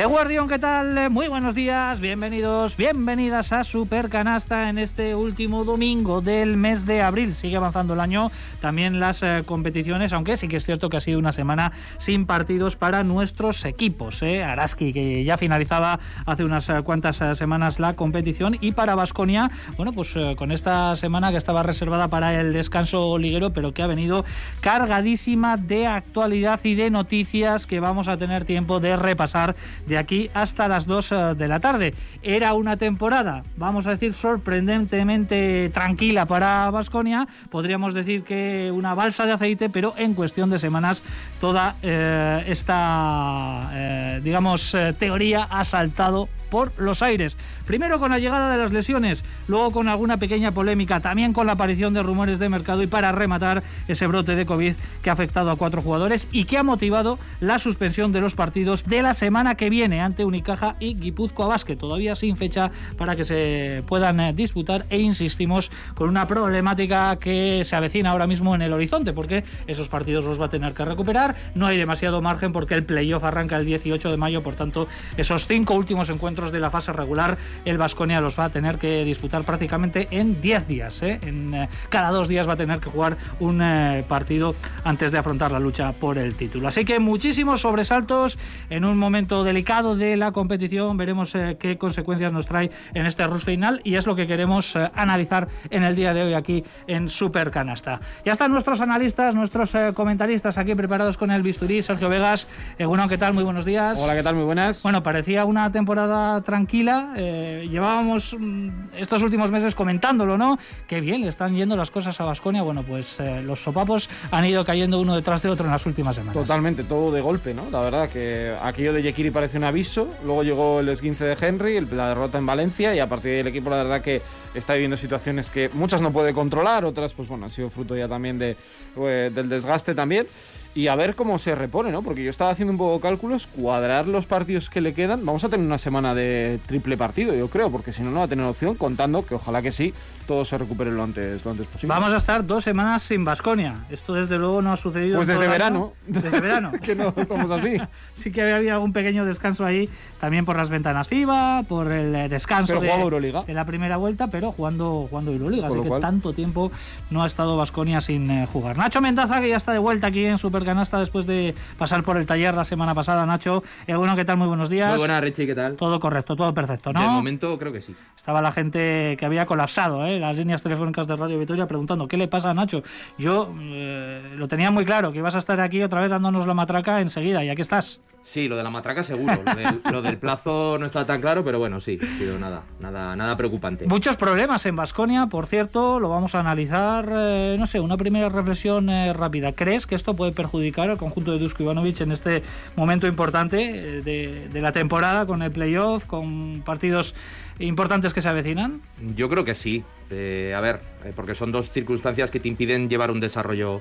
De Guardión, ¿qué tal? Muy buenos días, bienvenidos, bienvenidas a Supercanasta en este último domingo del mes de abril. Sigue avanzando el año, también las eh, competiciones, aunque sí que es cierto que ha sido una semana sin partidos para nuestros equipos. ¿eh? Araski, que ya finalizaba hace unas eh, cuantas eh, semanas la competición, y para Vasconia, bueno, pues con esta semana que estaba reservada para el descanso liguero, pero que ha venido cargadísima de actualidad y de noticias que vamos a tener tiempo de repasar de aquí hasta las 2 eh, de la tarde. Era una temporada, vamos a decir, sorprendentemente tranquila para Vasconia. Podríamos decir que una balsa de aceite, pero en cuestión de semanas toda eh, esta, eh, digamos, teoría ha saltado por los aires. Primero con la llegada de las lesiones, luego con alguna pequeña polémica, también con la aparición de rumores de mercado y para rematar ese brote de COVID que ha afectado a cuatro jugadores y que ha motivado la suspensión de los partidos de la semana que viene ante Unicaja y Guipúzcoa Basket, todavía sin fecha para que se puedan eh, disputar e insistimos con una problemática que se avecina ahora mismo en el horizonte porque esos partidos los va a tener que recuperar, no hay demasiado margen porque el playoff arranca el 18 de mayo, por tanto esos cinco últimos encuentros de la fase regular, el Vasconia los va a tener que disputar prácticamente en 10 días. ¿eh? En, eh, cada dos días va a tener que jugar un eh, partido antes de afrontar la lucha por el título. Así que muchísimos sobresaltos en un momento delicado de la competición. Veremos qué consecuencias nos trae en este rush final y es lo que queremos analizar en el día de hoy aquí en Super Canasta. Ya están nuestros analistas, nuestros comentaristas aquí preparados con el bisturí. Sergio Vegas, bueno, ¿qué tal? Muy buenos días. Hola, ¿qué tal? Muy buenas. Bueno, parecía una temporada tranquila. eh, llevábamos mm, estos últimos meses comentándolo, ¿no? Qué bien, le están yendo las cosas a Vasconia. Bueno, pues eh, los sopapos han ido cayendo uno detrás de otro en las últimas semanas. Totalmente, todo de golpe, ¿no? La verdad que aquello de Yekiri parece un aviso, luego llegó el esguince de Henry, la derrota en Valencia y a partir del equipo la verdad que está viviendo situaciones que muchas no puede controlar, otras pues bueno, ha sido fruto ya también de, eh, del desgaste también. Y a ver cómo se repone, ¿no? Porque yo estaba haciendo un poco de cálculos, cuadrar los partidos que le quedan. Vamos a tener una semana de triple partido, yo creo, porque si no, no va a tener opción, contando que ojalá que sí, todo se recupere lo antes, lo antes posible. Vamos a estar dos semanas sin Vasconia. Esto desde luego no ha sucedido. Pues desde verano. Desde verano. que no estamos así. Sí que había habido algún pequeño descanso ahí, también por las ventanas FIBA, por el eh, descanso Pero de, Euroliga. de la primera vuelta, pero jugando, jugando Euroliga. Con Así que cual- tanto tiempo no ha estado Vasconia sin eh, jugar. Nacho Mendaza, que ya está de vuelta aquí en Supercanasta después de pasar por el taller la semana pasada. Nacho, eh, bueno, ¿qué tal? Muy buenos días. Muy buenas, Richie, ¿qué tal? Todo correcto, todo perfecto, ¿no? De momento creo que sí. Estaba la gente que había colapsado, ¿eh? Las líneas telefónicas de Radio Vitoria, preguntando qué le pasa a Nacho. Yo eh, lo tenía muy claro, que ibas a estar aquí otra vez dándonos la matraca enseguida, y aquí estás. Sí, lo de la matraca seguro. Lo del, lo del plazo no está tan claro, pero bueno, sí, ha sido nada, nada, nada preocupante. Muchos problemas en Vasconia, por cierto, lo vamos a analizar. eh, no sé, una primera reflexión eh, rápida. ¿Crees que esto puede perjudicar al conjunto de Dusko Ivanovic en este momento importante eh, de, de la temporada, con el playoff, con partidos importantes que se avecinan? Yo creo que sí. A ver, porque son dos circunstancias que te impiden llevar un desarrollo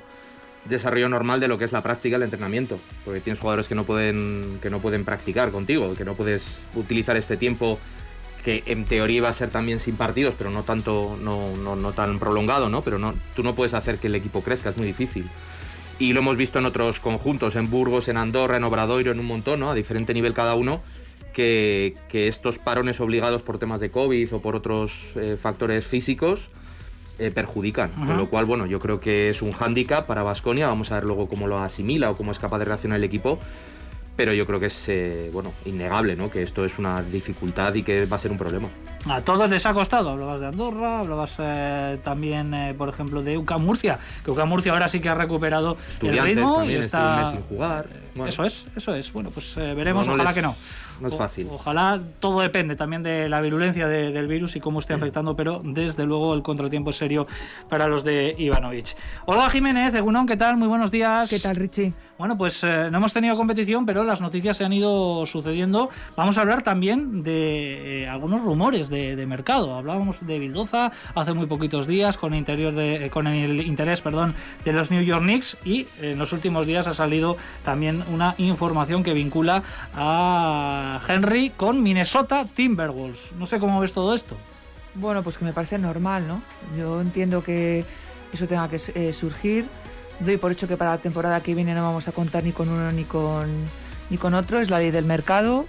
desarrollo normal de lo que es la práctica el entrenamiento porque tienes jugadores que no pueden que no pueden practicar contigo que no puedes utilizar este tiempo que en teoría iba a ser también sin partidos pero no tanto no, no, tan prolongado no pero no tú no puedes hacer que el equipo crezca es muy difícil. Y lo hemos visto en otros conjuntos en Burgos en Andorra en Obradoiro en un montón no a diferente nivel cada uno que, que estos parones obligados por temas de COVID o por otros eh, factores físicos eh, perjudican. Ajá. Con lo cual, bueno, yo creo que es un hándicap para Vasconia. Vamos a ver luego cómo lo asimila o cómo es capaz de reaccionar el equipo. Pero yo creo que es eh, bueno, innegable, ¿no? Que esto es una dificultad y que va a ser un problema. A todos les ha costado. Hablabas de Andorra, hablabas eh, también, eh, por ejemplo, de UCAM Murcia, que UCAM Murcia ahora sí que ha recuperado el ritmo y también estuvo está. un mes sin jugar. Bueno, Eso es, eso es. Bueno, pues eh, veremos, No, no ojalá les- que no. no es O- fácil. ojalá todo depende también de la virulencia de- del virus y cómo esté afectando, pero desde luego el contratiempo es serio para los de Ivanovic. Hola Jiménez, Egunon, ¿qué tal? Muy buenos días. ¿Qué tal, Richie? Bueno, pues eh, no hemos tenido competición, pero las noticias se han ido sucediendo. Vamos a hablar también de eh, algunos rumores de, de mercado. Hablábamos de Bildoza hace muy poquitos días con, interior de, eh, con el interés perdón, de los New York Knicks y en los últimos días ha salido también una información que vincula a Henry con Minnesota Timberwolves. No sé cómo ves todo esto. Bueno, pues que me parece normal, ¿no? Yo entiendo que eso tenga que eh, surgir. Doy por hecho que para la temporada que viene no vamos a contar ni con uno ni con ni con otro, es la ley del mercado.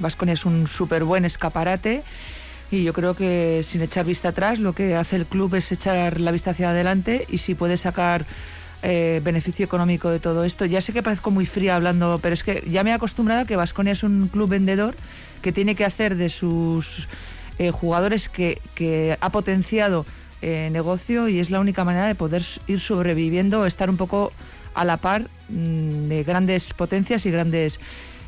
Vasconia es un súper buen escaparate y yo creo que sin echar vista atrás lo que hace el club es echar la vista hacia adelante y si puede sacar eh, beneficio económico de todo esto. Ya sé que parezco muy fría hablando, pero es que ya me he acostumbrado a que Vasconia es un club vendedor que tiene que hacer de sus eh, jugadores que, que, ha potenciado eh, negocio y es la única manera de poder ir sobreviviendo, estar un poco a la par mm, de grandes potencias y grandes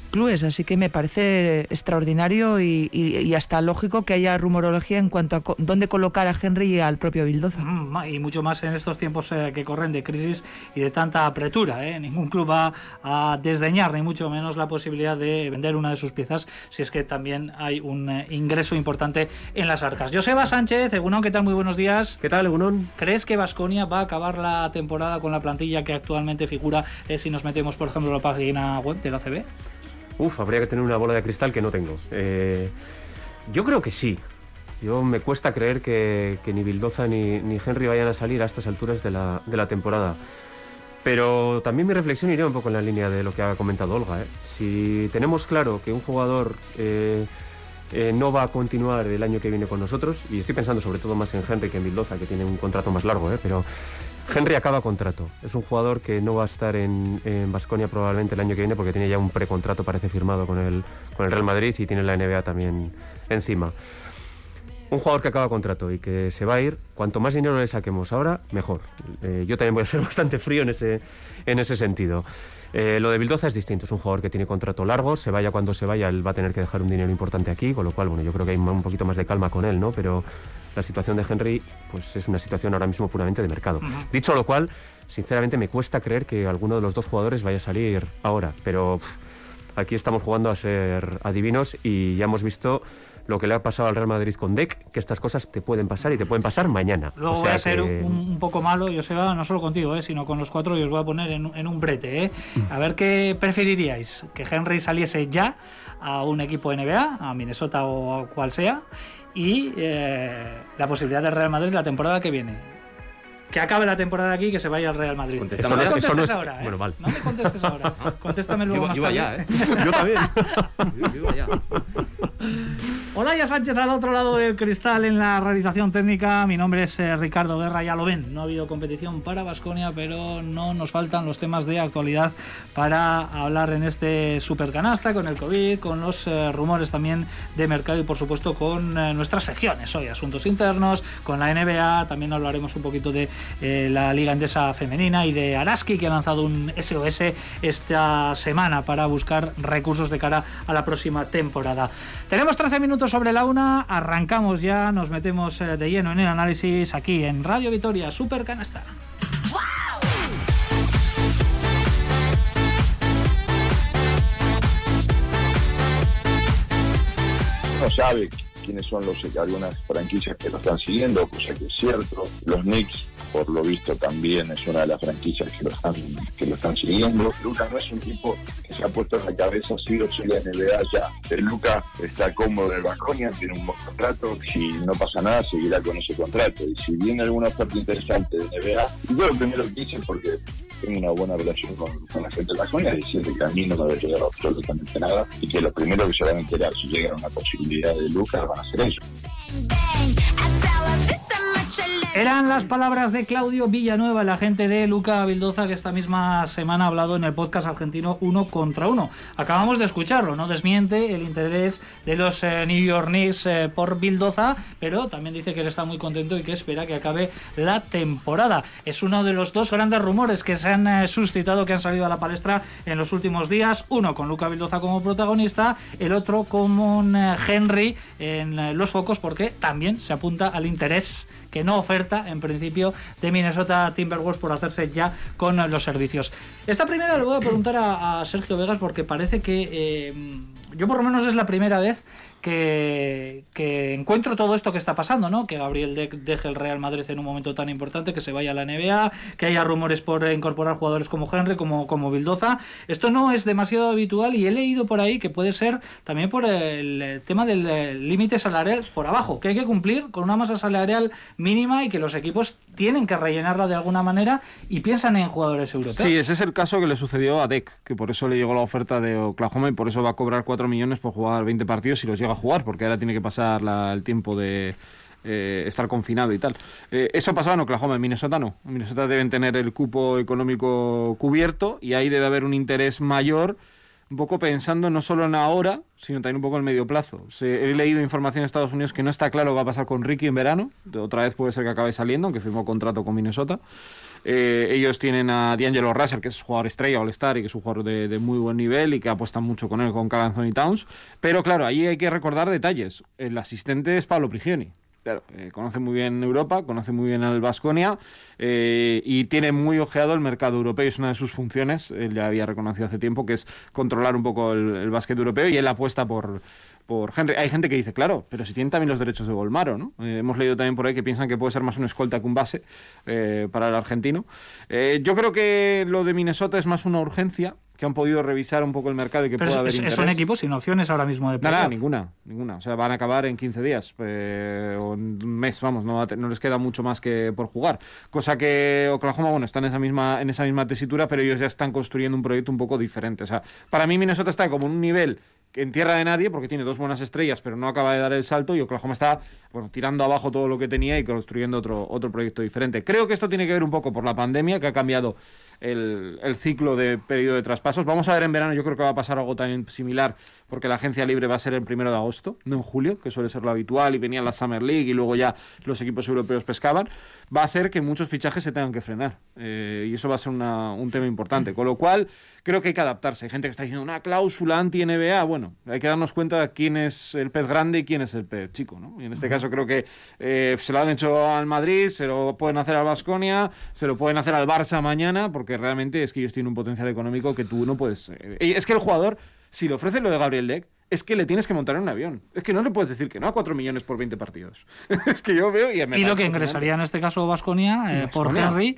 clubes, así que me parece extraordinario y, hasta lógico que haya rumorología en cuanto a dónde colocar a Henry y al propio Bildoza. Mm, y mucho más en estos tiempos eh, que corren de crisis y de tanta apretura. ¿eh? Ningún club va a desdeñar, ni mucho menos la posibilidad de vender una de sus piezas si es que también hay un eh, ingreso importante en las arcas. Joseba Sánchez, Egunon, ¿qué tal? Muy buenos días. ¿Qué tal, Egunon? ¿Crees que Vasconia va a acabar la temporada con la plantilla que actualmente figura si nos metemos, por ejemplo, en la página web de la CB? Uf, habría que tener una bola de cristal que no tengo. Eh, yo creo que sí. Yo me cuesta creer que, ni Bildoza ni, Henry vayan a salir a estas alturas de la, de la, temporada. Pero también mi reflexión iría un poco en la línea de lo que ha comentado Olga. ¿eh? Si tenemos claro que un jugador eh, no va a continuar el año que viene con nosotros, y estoy pensando sobre todo más en Henry que en Bildoza, que tiene un contrato más largo, pero Henry acaba contrato. Es un jugador que no va a estar en Basconia probablemente el año que viene porque tiene ya un precontrato, parece firmado con el, con el Real Madrid y tiene la NBA también encima. Un jugador que acaba contrato y que se va a ir, cuanto más dinero le saquemos ahora, mejor. Eh, yo también voy a ser bastante frío en ese, en ese sentido. Eh, lo de Bildoza es distinto, es un jugador que tiene contrato largo, se vaya cuando se vaya, él va a tener que dejar un dinero importante aquí, con lo cual, bueno, yo creo que hay un poquito más de calma con él, ¿no? Pero la situación de Henry, pues es una situación ahora mismo puramente de mercado. Dicho lo cual, sinceramente me cuesta creer que alguno de los dos jugadores vaya a salir ahora, pero aquí estamos jugando a ser adivinos y ya hemos visto lo que le ha pasado al Real Madrid con Deck, que estas cosas te pueden pasar y te pueden pasar mañana. Luego voy a ser un, poco malo, yo sé, no solo contigo, eh, sino con los cuatro y os voy a poner en, un brete. Eh. A ver qué preferiríais, que Henry saliese ya a un equipo NBA, a Minnesota o a cual sea, y eh, la posibilidad del Real Madrid la temporada que viene que acabe la temporada aquí y que se vaya al Real Madrid. Eso no, me contestes ahora, ¿eh? Bueno, vale. No me contestes ahora. Contéstame luego yo, más yo tarde. Allá, ¿eh? yo también. yo, allá. Hola, ya Sánchez al otro lado del cristal en la realización técnica. Mi nombre es eh, Ricardo Guerra, ya lo ven. No ha habido competición para Basconia, pero no nos faltan los temas de actualidad para hablar en este supercanasta con el COVID, con los eh, rumores también de mercado y por supuesto con eh, nuestras secciones hoy, asuntos internos, con la NBA. También hablaremos un poquito de la Liga Endesa Femenina y de Araski, que ha lanzado un SOS esta semana para buscar recursos de cara a la próxima temporada. Tenemos 13 minutos sobre la una, arrancamos ya, nos metemos eh, de lleno en el análisis aquí en Radio Vitoria, Super Canasta. No sabe quiénes son los algunas franquicias que lo están siguiendo, cosa que es cierto. Los Knicks por lo visto también es una de las franquicias que lo están, que lo están siguiendo. Lucas no es un tipo que se ha puesto en la cabeza sí o sí la NBA ya. El Lucas está cómodo en Baconia, tiene un buen contrato, si no pasa nada seguirá con ese contrato. Y si viene alguna oferta interesante de NBA, yo lo primero que hice porque tengo una buena relación con, la gente de Baconia, es que a mí no me va a llegar absolutamente nada y que lo primero que se van a enterar si llega una posibilidad de Lucas van a ser eso. Eran las palabras de Claudio Villanueva, el agente de Luca Bildoza, que esta misma semana ha hablado en el podcast argentino Uno contra Uno. Acabamos de escucharlo, no desmiente el interés de los eh, New York Knicks eh, por Bildoza, pero también dice que él está muy contento y que espera que acabe la temporada. Es uno de los dos grandes rumores que se han eh, suscitado, que han salido a la palestra en los últimos días. Uno con Luca Bildoza como protagonista, el otro con un Henry en los focos, porque también se apunta al interés que no oferta en principio de Minnesota Timberwolves por hacerse ya con los servicios. Esta primera le voy a preguntar a, Sergio Vegas porque parece que eh, yo por lo menos es la primera vez que, encuentro todo esto que está pasando, ¿no? Que Gabriel deje el Real Madrid en un momento tan importante, que se vaya a la NBA, que haya rumores por incorporar jugadores como Henry, como, como Bildoza. Esto no es demasiado habitual y he leído por ahí que puede ser también por el tema del límite salarial por abajo, que hay que cumplir con una masa salarial mínima y que los equipos tienen que rellenarla de alguna manera y piensan en jugadores europeos. Sí, ese es el caso que le sucedió a Deck, que por eso le llegó la oferta de Oklahoma y por eso va a cobrar 4 millones por jugar 20 partidos si los llega a jugar, porque ahora tiene que pasar el tiempo de eh, estar confinado y tal. Eh, eso pasaba en Oklahoma, en Minnesota no. En Minnesota deben tener el cupo económico cubierto y ahí debe haber un interés mayor un poco pensando no solo en ahora, sino también un poco en medio plazo. he leído información en Estados Unidos que no está claro qué va a pasar con Ricky en verano. Otra vez puede ser que acabe saliendo, aunque firmó contrato con Minnesota. Eh, ellos tienen a D'Angelo Russell, que es jugador estrella All-Star y que es un jugador de, muy buen nivel y que apuestan mucho con él, con Cal Anthony Towns. Pero claro, ahí hay que recordar detalles. El asistente es Pablo Prigioni. Claro, eh, conoce muy bien Europa, conoce muy bien al Vasconia eh, y tiene muy ojeado el mercado europeo. Es una de sus funciones, él ya había reconocido hace tiempo, que es controlar un poco el, el básquet europeo y él apuesta por, por Henry. Hay gente que dice, claro, pero si tienen también los derechos de Volmaro, ¿no? Eh, hemos leído también por ahí que piensan que puede ser más un escolta que un base eh, para el argentino. Eh, yo creo que lo de Minnesota es más una urgencia, que han podido revisar un poco el mercado y que pueda haber interés. Son equipos sin opciones ahora mismo de Nada, ninguna, ninguna. O sea, van a acabar en 15 días o en un mes, vamos, no, no, les queda mucho más que por jugar. Cosa que Oklahoma, bueno, están en esa misma en esa misma tesitura, pero ellos ya están construyendo un proyecto un poco diferente. O sea, para mí Minnesota está como en un nivel en tierra de nadie, porque tiene dos buenas estrellas, pero no acaba de dar el salto, y Oklahoma está bueno, tirando abajo todo lo que tenía y construyendo otro, otro proyecto diferente. Creo que esto tiene que ver un poco por la pandemia, que ha cambiado el, el, ciclo de periodo de traspasos. Vamos a ver en verano, yo creo que va a pasar algo también similar, porque la agencia libre va a ser el primero de agosto, no en julio, que suele ser lo habitual, y venía la Summer League y luego ya los equipos europeos pescaban. Va a hacer que muchos fichajes se tengan que frenar, eh, y eso va a ser un tema importante. Con lo cual, creo que hay que adaptarse. Hay gente que está diciendo una cláusula anti-NBA. Bueno, hay que darnos cuenta de quién es el pez grande y quién es el pez chico, ¿no? Y en este caso creo que eh, se lo han hecho al Madrid, se lo pueden hacer al Basconia, se lo pueden hacer al Barça mañana, porque realmente es que ellos tienen un potencial económico que tú no puedes. Eh, es que el jugador, si le ofrece lo de Gabriel Deck, es que le tienes que montar en un avión. Es que no le puedes decir que no a 4 millones por 20 partidos. es que yo veo y me Y lo que ingresaría en este caso Basconia eh, por Henry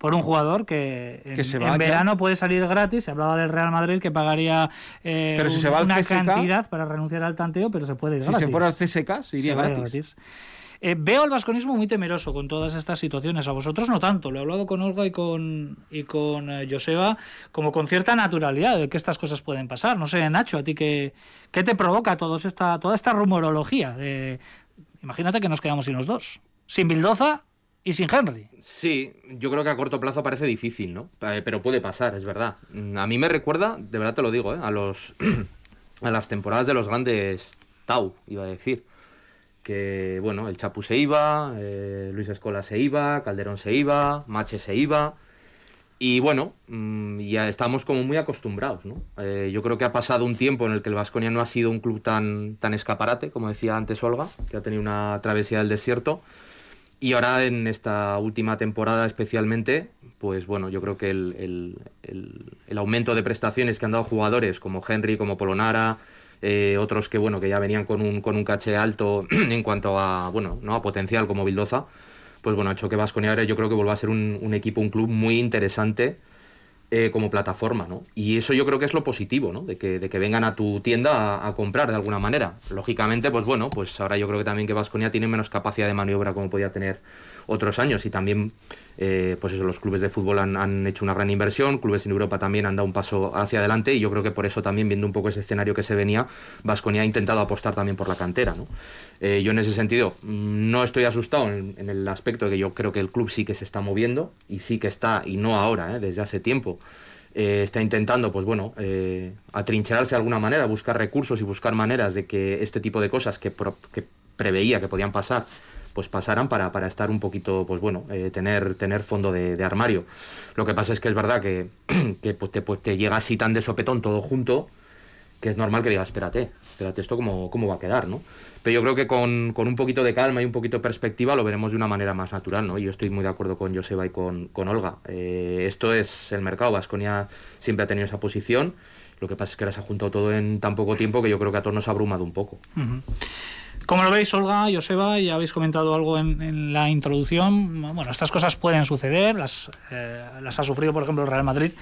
por un jugador que, en, verano puede salir gratis. Se hablaba del Real Madrid que pagaría eh, una cantidad para renunciar al tanteo, pero se puede ir si gratis. Si se fuera al CSK, se iría gratis. Eh, veo al vasconismo muy temeroso con todas estas situaciones. A vosotros no tanto. Lo he hablado con Olga y con, y con eh, Joseba como con cierta naturalidad de que estas cosas pueden pasar. No sé, Nacho, ¿a ti qué, qué te provoca todos esta, toda esta rumorología? Imagínate que nos quedamos sin los dos. Sin Bildoza y sin Henry. Sí, yo creo que a corto plazo parece difícil, ¿no? Eh, pero puede pasar, es verdad. A mí me recuerda, de verdad te lo digo, ¿eh? a los a las temporadas de los grandes Tau, iba a decir. Que, bueno, el Chapu se iba, eh, Luis Escola se iba, Calderón se iba, Mache se iba. Y bueno, mm, ya estamos como muy acostumbrados, ¿no? yo creo que ha pasado un tiempo en el que el Vasconia no ha sido un club tan, tan escaparate, como decía antes Olga, que ha tenido una travesía del desierto. Y ahora en esta última temporada especialmente, pues bueno, yo creo que el, aumento de prestaciones que han dado jugadores como Henry, como Polonara, eh, otros que bueno, que ya venían con un, con un caché alto en cuanto a bueno, ¿no? a potencial como Bildoza, pues bueno, ha hecho que Vasconia ahora yo creo que vuelva a ser un, un equipo, un club muy interesante eh, como plataforma, ¿no? Y eso yo creo que es lo positivo, ¿no? De que, de que vengan a tu tienda a, comprar de alguna manera. Lógicamente, pues bueno, pues ahora yo creo que también que Vasconia tiene menos capacidad de maniobra como podía tener otros años. Y también, eh, pues eso, los clubes de fútbol han, hecho una gran inversión, clubes en Europa también han dado un paso hacia adelante y yo creo que por eso también, viendo un poco ese escenario que se venía, Vasconia ha intentado apostar también por la cantera, ¿no? Eh, yo en ese sentido mm, no estoy asustado en, el aspecto de que yo creo que el club sí que se está moviendo y sí que está, y no ahora, eh, desde hace tiempo, está intentando, pues bueno, atrincherarse de alguna manera, buscar recursos y buscar maneras de que este tipo de cosas que, preveía que podían pasar, pues pasaran para, para estar un poquito, pues bueno, tener, tener fondo de, armario. Lo que pasa es que es verdad que, que pues te, pues te llega así tan de sopetón todo junto, que es normal que digas, espérate, espérate, esto cómo, cómo va a quedar, ¿no? Pero yo creo que con, con, un poquito de calma y un poquito de perspectiva lo veremos de una manera más natural, ¿no? Yo estoy muy de acuerdo con Joseba y con, con Olga. Eh, esto es el mercado, Vasconia siempre ha tenido esa posición Lo que pasa es que ahora se ha juntado todo en tan poco tiempo que yo creo que a todos nos ha abrumado un poco. ¿Cómo lo veis, Olga, Joseba? Ya habéis comentado algo en, la introducción. Bueno, estas cosas pueden suceder, las, eh, las ha sufrido, por ejemplo, el Real Madrid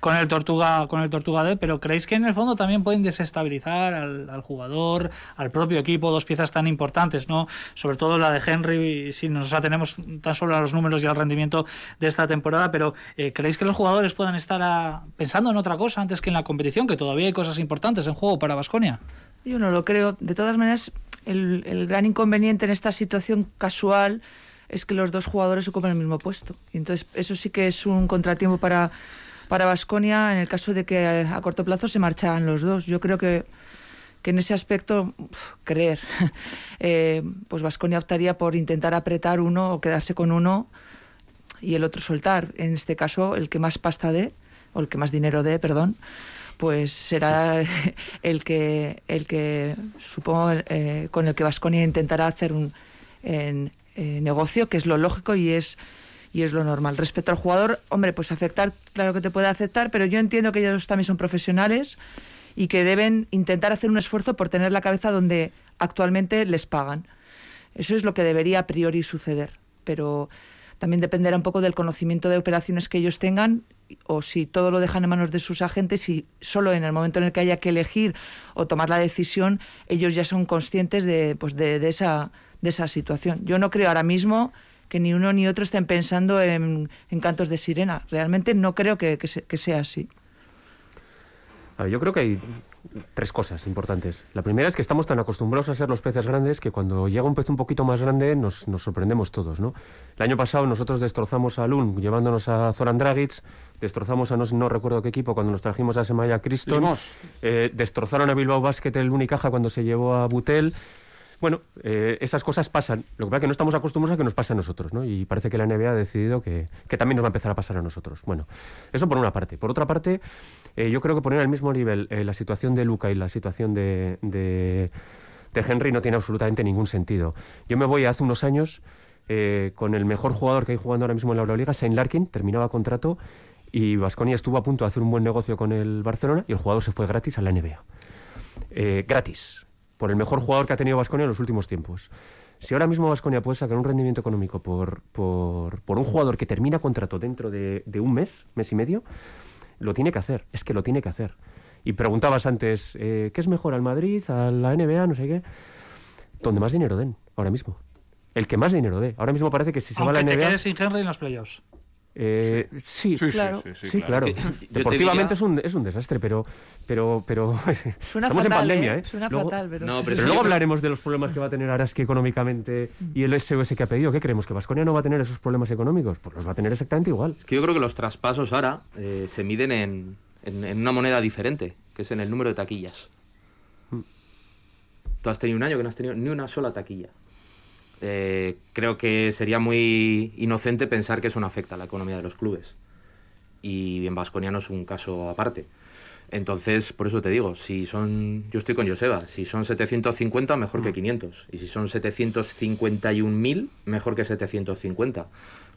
con el Tortuga con el Tortuga D, pero ¿creéis que en el fondo también pueden desestabilizar al, jugador, al propio equipo, dos piezas tan importantes, ¿no? Sobre todo la de Henry, si nos atenemos tan solo a los números y al rendimiento de esta temporada, pero eh, ¿creéis que los jugadores puedan estar pensando en otra cosa antes que en la competición, que todavía hay cosas importantes en juego para Vasconia? Yo no lo creo. De todas maneras, el, gran inconveniente en esta situación casual es que los dos jugadores ocupan el mismo puesto. Y entonces, eso sí que es un contratiempo para para Vasconia en el caso de que a corto plazo se marcharan los dos. Yo creo que, que en ese aspecto, creer, eh, pues Vasconia optaría por intentar apretar uno o quedarse con uno y el otro soltar. En este caso, el que más pasta dé, o el que más dinero dé, perdón, pues será el que, el que supongo, eh, con el que Vasconia intentará hacer un eh, negocio, que es lo lógico y es, y es lo normal. Respecto al jugador, hombre, pues afectar, claro que te puede afectar, pero yo entiendo que ellos también son profesionales y que deben intentar hacer un esfuerzo por tener la cabeza donde actualmente les pagan. Eso es lo que debería a priori suceder, pero también dependerá un poco del conocimiento de operaciones que ellos tengan o si todo lo dejan en manos de sus agentes y solo en el momento en el que haya que elegir o tomar la decisión, ellos ya son conscientes de, pues de, esa, de esa situación. Yo no creo ahora mismo que ni uno ni otro estén pensando en, cantos de sirena. Realmente no creo que, sea así. yo creo que hay tres cosas importantes. La primera es que estamos tan acostumbrados a ser los peces grandes que cuando llega un pez un poquito más grande nos, sorprendemos todos. ¿no? El año pasado nosotros destrozamos a Lund llevándonos a Zoran Dragic, destrozamos a no, recuerdo qué equipo cuando nos trajimos a Semaya Criston, eh, destrozaron a Bilbao Basket el Unicaja cuando se llevó a Butel. Bueno, eh, esas cosas pasan. Lo que pasa es que no estamos acostumbrados a que nos pase a nosotros, ¿no? Y parece que la NBA ha decidido que, también nos va a empezar a pasar a nosotros. Bueno, eso por una parte. Por otra parte, eh, yo creo que poner al mismo nivel eh, la situación de Luca y la situación de, Henry no tiene absolutamente ningún sentido. Yo me voy hace unos años con el mejor jugador que hay jugando ahora mismo en la Euroliga, Saint Larkin, terminaba contrato y Vasconia estuvo a punto de hacer un buen negocio con el Barcelona y el jugador se fue gratis a la NBA. gratis por el mejor jugador que ha tenido Vasconia en los últimos tiempos. Si ahora mismo Vasconia puede sacar un rendimiento económico por, por, por un jugador que termina contrato dentro de, de, un mes, mes y medio, lo tiene que hacer. Es que lo tiene que hacer. Y preguntabas antes, eh, ¿qué es mejor al Madrid, a la NBA, no sé qué? Donde más dinero den, ahora mismo. El que más dinero dé. Ahora mismo parece que si se va a la NBA. Te quedes sin Henry en los playoffs. Eh, sí, sí, claro. Sí, claro. Deportivamente es, un, es un desastre, pero, pero, pero estamos en pandemia. ¿eh? ¿eh? Suena fatal, pero... pero, luego hablaremos de los problemas que va a tener Araski económicamente y el SOS que ha pedido. ¿Qué creemos? ¿Que Vasconia no va a tener esos problemas económicos? Pues los va a tener exactamente igual. Es que yo creo que los traspasos ahora eh, se miden en, en, una moneda diferente, que es en el número de taquillas. Mm. Tú has tenido un año que no has tenido ni una sola taquilla. Eh, creo que sería muy inocente pensar que eso no afecta a la economía de los clubes. Y en Vasconia no es un caso aparte. Entonces, por eso te digo, si son, yo estoy con Joseba, si son 750, mejor que 500. Mm. Y si son 751.000, mejor que 750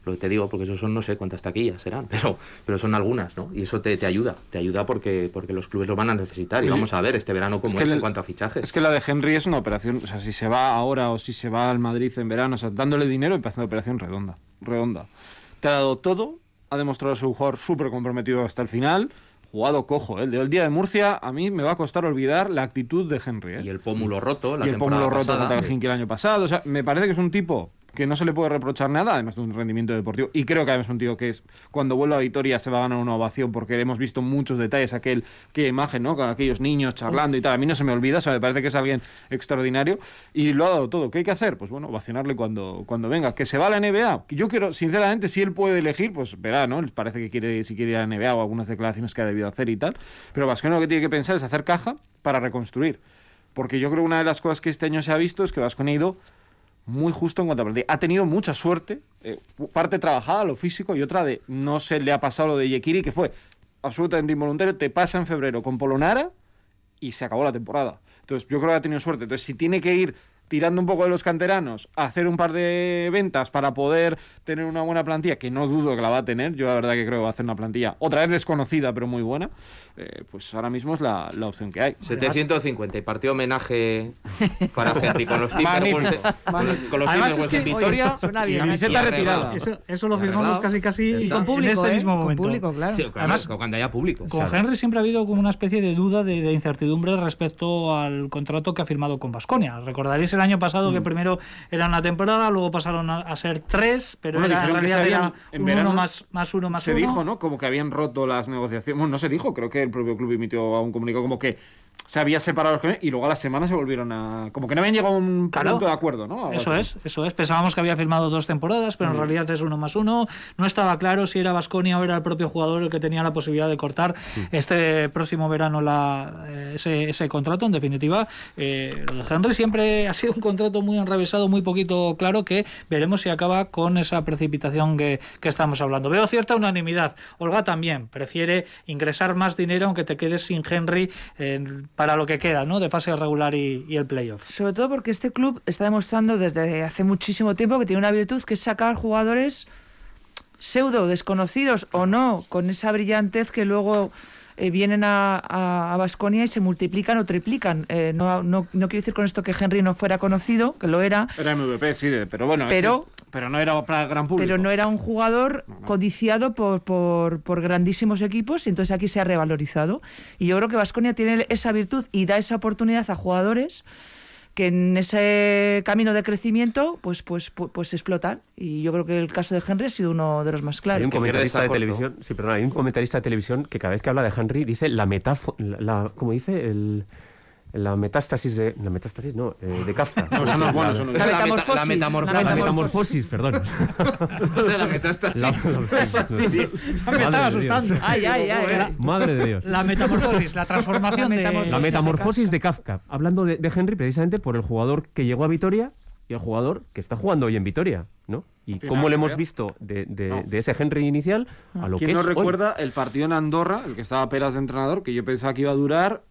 lo que te digo, porque eso son no sé cuántas taquillas serán, pero, pero son algunas, ¿no? Y eso te, te ayuda, te ayuda porque, porque los clubes lo van a necesitar. Y vamos a ver este verano cómo es, en cuanto a fichajes. Es que la de Henry es una operación, o sea, si se va ahora o si se va al Madrid en verano, o sea, dándole dinero y una operación redonda, redonda. Te ha dado todo, ha demostrado su jugador súper comprometido hasta el final, jugado cojo. ¿eh? El, el día de Murcia a mí me va a costar olvidar la actitud de Henry. ¿eh? Y el pómulo roto, la y el pómulo roto contra el Hinky el año pasado. O sea, me parece que es un tipo que no se le puede reprochar nada, además de un rendimiento deportivo. Y creo que además es un tío que es, cuando vuelva a Vitoria se va a ganar una ovación porque hemos visto muchos detalles, aquel, qué imagen, ¿no? Con aquellos niños charlando y tal. A mí no se me olvida, o sea, me parece que es alguien extraordinario y lo ha dado todo. ¿Qué hay que hacer? Pues bueno, ovacionarle cuando, cuando venga. Que se va a la NBA. Yo quiero, sinceramente, si él puede elegir, pues verá, ¿no? Les parece que quiere, si quiere ir a la NBA o algunas declaraciones que ha debido hacer y tal. Pero Vasconia lo que tiene que pensar es hacer caja para reconstruir. Porque yo creo que una de las cosas que este año se ha visto es que Vasconia ha ido muy justo en cuanto a partida. Ha tenido mucha suerte, eh, parte trabajada, lo físico, y otra de no se le ha pasado lo de Yekiri, que fue absolutamente involuntario. Te pasa en febrero con Polonara y se acabó la temporada. Entonces, yo creo que ha tenido suerte. Entonces, si tiene que ir tirando un poco de los canteranos, hacer un par de ventas para poder tener una buena plantilla, que no dudo que la va a tener, yo la verdad que creo que va a hacer una plantilla otra vez desconocida, pero muy buena, eh, pues ahora mismo es la, la opción que hay. 750 y partido homenaje para Henry con los Timberwolves con los Además, es que, en Victoria. Oye, suena Y bien. camiseta retirada. Eso, eso lo firmamos casi casi Y con- público, en este ¿eh? mismo Con momento. público, claro. Sí, claro, Además, cuando haya público. Con o sea, Henry siempre ha habido como una especie de duda, de, de incertidumbre respecto al contrato que ha firmado con Vasconia. Recordaréis el año pasado que primero era una temporada, luego pasaron a, a ser tres, pero Bueno, era, en dijeron que se realidad habían- era en un verano uno más, más uno más se uno. dijo, ¿no? Como que habían roto las negociaciones. Bueno, no se dijo, creo que el propio club emitió un comunicado como que se había separado y luego a la semana se volvieron a. Como que no habían llegado a un Claro. punto de acuerdo, ¿no? Algo Eso así. es, eso es. Pensábamos que había firmado dos temporadas, pero en realidad es uno más uno. No estaba claro si era Vasconia o era el propio jugador el que tenía la posibilidad de cortar este próximo verano la, eh, ese, ese contrato. En definitiva, eh, lo de Henry siempre ha sido un contrato muy enrevesado, muy poquito claro, que veremos si acaba con esa precipitación que, que estamos hablando. Veo cierta unanimidad. Olga también prefiere ingresar más dinero aunque te quedes sin Henry eh, para lo que queda, ¿no? De fase regular y, y el playoff. Sobre todo porque este club está demostrando desde hace muchísimo tiempo que tiene una virtud que es sacar jugadores pseudo desconocidos o no, con esa brillantez que luego eh, vienen a Vasconia y se multiplican o triplican. Eh, no, no, no quiero decir con esto que Henry no fuera conocido, que lo era, Era MVP, sí, pero bueno. Pero- pero no era para el gran público. pero no era un jugador codiciado por, por, por grandísimos equipos y entonces aquí se ha revalorizado. Y yo creo que Vasconia tiene esa virtud y da esa oportunidad a jugadores que en ese camino de crecimiento pues pues pues, pues explotan y yo creo que el caso de Henry ha sido uno de los más Hay claros. un que comentarista de televisión, sí, perdona, hay un comentarista de televisión que cada vez que habla de Henry dice la metáfora, la, la- ¿cómo dice? El, la metástasis de, la metástasis, no, eh, de Kafka. No, eso no es bueno, eso no es La metamorfosis. la metamorfosis. La La metamorfosis, perdón. de la metástasis. La, me estaba Madre de Dios. asustando. Ay, ay, ay. Madre de Dios. La metamorfosis, la transformación La de... metamorfosis. La metamorfosis de Kafka. Hablando de, de Henry precisamente por el jugador que llegó a Vitoria y el jugador que está jugando hoy en Vitoria, ¿no? Y cómo le hemos visto de, de- No. de ese Henry inicial a lo que ¿Quién es no hoy. recuerda el partido en Andorra, el que estaba a peras de entrenador, que yo pensaba que iba a durar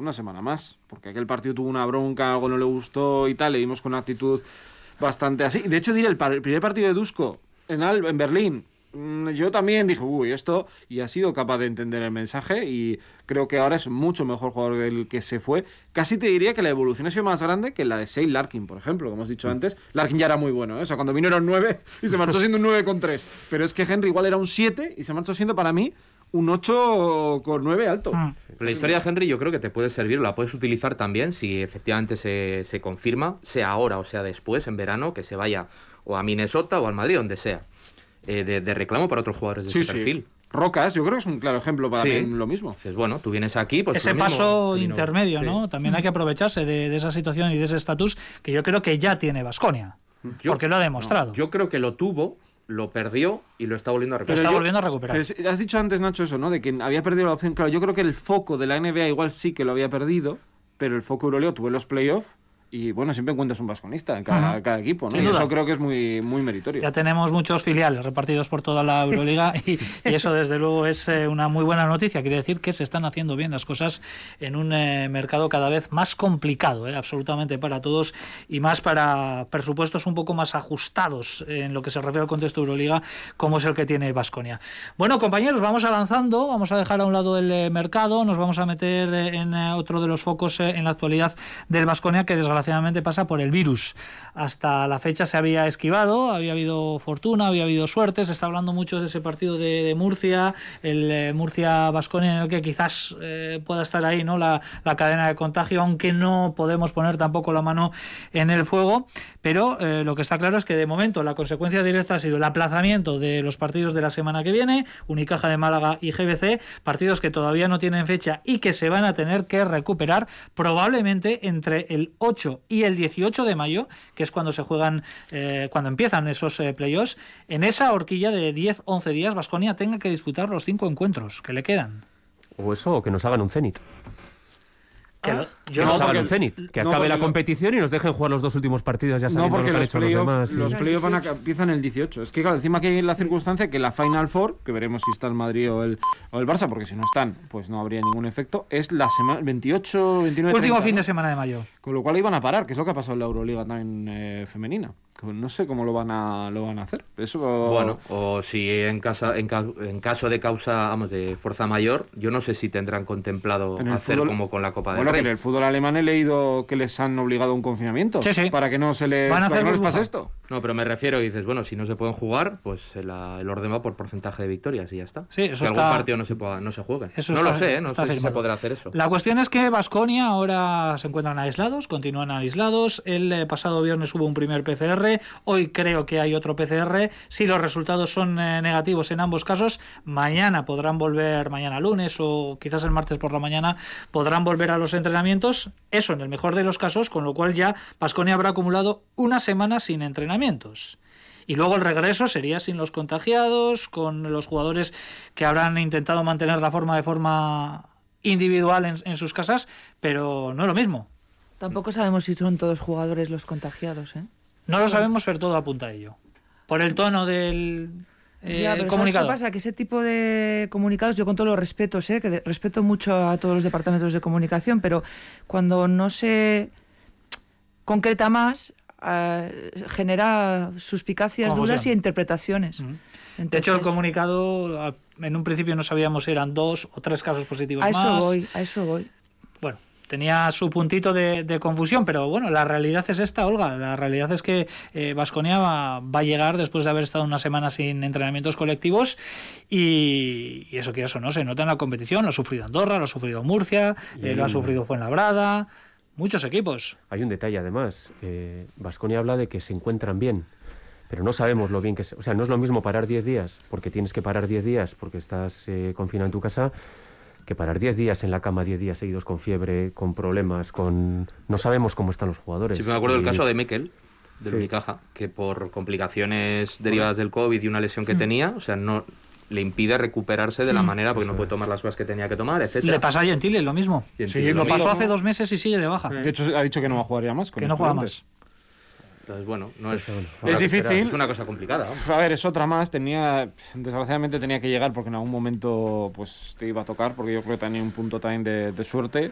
una semana más? Porque aquel partido tuvo una bronca, algo no le gustó y tal, le vimos con una actitud bastante así. De hecho, diré, el, el primer partido de Dusko en, Al- en Berlín, mm, yo también dije, uy, esto, y ha sido capaz de entender el mensaje y creo que ahora es mucho mejor jugador del que se fue. Casi te diría que la evolución ha sido más grande que la de Shane Larkin, por ejemplo, como hemos dicho antes. Larkin ya era muy bueno, ¿eh? o sea, cuando vino era un 9 y se marchó siendo un 9 con 3. Pero es que Henry igual era un 7 y se marchó siendo para mí un 8 con 9 alto. Mm. La historia de Henry yo creo que te puede servir, la puedes utilizar también si efectivamente se, se confirma, sea ahora o sea después, en verano, que se vaya o a Minnesota o al Madrid, donde sea, eh, de, de reclamo para otros jugadores de Sí, perfil. Rocas, yo creo que es un claro ejemplo para Sí. mí lo mismo. Dices, bueno, tú vienes aquí, pues ese mismo, paso intermedio, sí. ¿no? También hay que aprovecharse de, de esa situación y de ese estatus que yo creo que ya tiene Vasconia. Yo- porque lo ha demostrado. Yo creo que lo tuvo, lo perdió y lo está volviendo a Lo recuperar. está yo- volviendo a recuperar. Pero has dicho antes, Nacho, eso, ¿no? De que había perdido la opción. Claro, yo creo que el foco de la NBA igual sí que lo había perdido, pero el foco Euroleo tuvo en los playoffs y, bueno, siempre encuentras un vasconista en cada, equipo, ¿no? Y eso creo que es muy, muy meritorio. Ya tenemos muchos filiales repartidos por toda la Euroliga y, y eso desde luego es eh, una muy buena noticia. Quiere decir que se están haciendo bien las cosas en un eh, mercado cada vez más complicado, eh, absolutamente para todos y más para presupuestos un poco más ajustados en lo que se refiere al contexto Euroliga como es el que tiene Vasconia. Bueno, compañeros, vamos avanzando, vamos a dejar a un lado el mercado, nos vamos a meter en otro de los focos en la actualidad del Vasconia que desgraciadamente pasa por el virus. Hasta la fecha se había esquivado, había habido fortuna, había habido suerte, se está hablando mucho de ese partido de, Murcia, el eh, Murcia-Vasconia en el que quizás eh, pueda estar ahí no la, la cadena de contagio, aunque no podemos poner tampoco la mano en el fuego, pero eh, lo que está claro es que de momento la consecuencia directa ha sido el aplazamiento de los partidos de la semana que viene, Unicaja de Málaga y GBC, partidos que todavía no tienen fecha y que se van a tener que recuperar probablemente entre el 8 y el 18 de mayo, que es cuando se juegan, eh, cuando empiezan esos eh, playoffs, en esa horquilla de 10-11 días, Vasconia tenga que disputar los cinco encuentros que le quedan. O eso, o que nos hagan un cenit. Que lo- Que yo nos hagan un cenit. Que no, acabe la competición y nos dejen jugar los dos últimos partidos ya No, sabiendo porque lo que han los hecho los playoffs demás. los playoff van a ca- empiezan el 18. Es que, claro, encima que hay la circunstancia que la Final Four, que veremos si está el Madrid o el, o el Barça, porque si no están, pues no habría ningún efecto, es la semana 28, 29, Último 30, fin ¿no? de semana de mayo. Con lo cual iban a parar, que es lo que ha pasado en la Euroliga también eh, femenina. No sé cómo lo van a, lo van a hacer. Eso, bueno, o si en, casa, en, en, caso de causa, vamos, de fuerza mayor, yo no sé si tendrán contemplado hacer como con la Copa del bueno, Rey. Bueno, en el fútbol alemán he leído que les han obligado a un confinamiento sí, sí. para que no se les, Van a que no hacer les pase esto. No, pero me refiero y dices, bueno, si no se pueden jugar, pues el, el orden va por porcentaje de victorias y ya está. Sí, eso que está- algún partido no se, pueda, no se juegue. Eso no está- lo sé, ¿eh? no sé si se podrá hacer eso. La cuestión es que Vasconia ahora se encuentran aislados, continúan aislados. El eh, pasado viernes hubo un primer PCR, hoy creo que hay otro PCR. Si los resultados son eh, negativos en ambos casos, mañana podrán volver, mañana lunes o quizás el martes por la mañana, podrán volver a los entrenamientos. Eso en el mejor de los casos, con lo cual ya Vasconia habrá acumulado una semana sin entrenamientos. Y luego el regreso sería sin los contagiados, con los jugadores que habrán intentado mantener la forma de forma individual en, en sus casas, pero no es lo mismo. Tampoco sabemos si son todos jugadores los contagiados, ¿eh? No lo sabemos, pero todo apunta a ello. Por el tono del eh, Ya, pero ¿sabes comunicado. qué pasa? Que ese tipo de comunicados, yo con todos los respetos, ¿eh? que de- respeto mucho a todos los departamentos de comunicación, pero cuando no se concreta más, eh, genera suspicacias Confusión. dudas y interpretaciones. De hecho, el comunicado, en un principio no sabíamos si eran dos o tres casos positivos A eso más. voy, a eso voy. Tenía su puntito de, de confusión, pero bueno, la realidad es esta, Olga. La realidad es que Vasconia va, va a llegar después de haber estado una semana sin entrenamientos colectivos y, y eso quieras o no, se nota en la competición. Lo ha sufrido Andorra, lo ha sufrido Murcia, eh, lo ha sufrido Fuenlabrada, muchos equipos. Hay un detalle además. Vasconia habla de que se encuentran bien, pero no sabemos lo bien que se... O sea, no es lo mismo parar 10 días porque tienes que parar 10 días porque estás eh, confinado en tu casa que parar 10 días en la cama, 10 días seguidos con fiebre, con problemas, con... No sabemos cómo están los jugadores. Sí, me acuerdo del Y- caso de Mikel, del Sí. Unicaja, que por complicaciones derivadas del COVID y una lesión que tenía, o sea, no le impide recuperarse de la manera porque no puede tomar las cosas que tenía que tomar, etcétera. Le pasó a Gentile lo mismo. Gentile Sí, lo lo pasó mismo. hace dos meses y sigue de baja. De hecho, ha dicho que no va a jugar ya más. Con que no juega más. Entonces, bueno, no es, bueno, es que esperar. difícil. Es una cosa complicada. vamos. A ver, es otra más. Tenía, desgraciadamente tenía que llegar porque en algún momento pues te iba a tocar porque yo creo que tenía un punto también de, de suerte.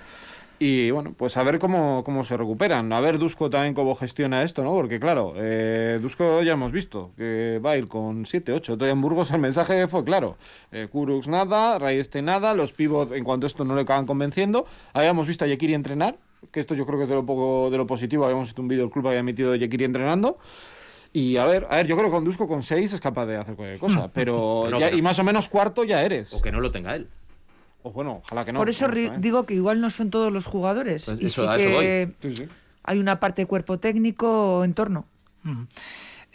Y bueno, pues a ver cómo, cómo se recuperan. A ver Dusko también cómo gestiona esto, ¿no? Porque claro, eh, Dusko ya hemos visto que va a ir con 7, 8. Todavía en Burgos el mensaje fue claro. Eh, Kurux nada, Rayeste nada, los pivot en cuanto a esto no le acaban convenciendo. Habíamos visto a Yekiri entrenar, que esto yo creo que es de lo poco de lo positivo. Habíamos visto un vídeo del club que había emitido de Yekiri entrenando. Y a ver, a ver, yo creo que con Dusko con 6 es capaz de hacer cualquier cosa, pero Pero ya- y más o menos cuarto ya eres. O que no lo tenga él. O bueno, ojalá que no. Por eso honestamente. digo que igual no son todos los jugadores. Pues y eso- sí a eso que hay una parte de cuerpo técnico en torno.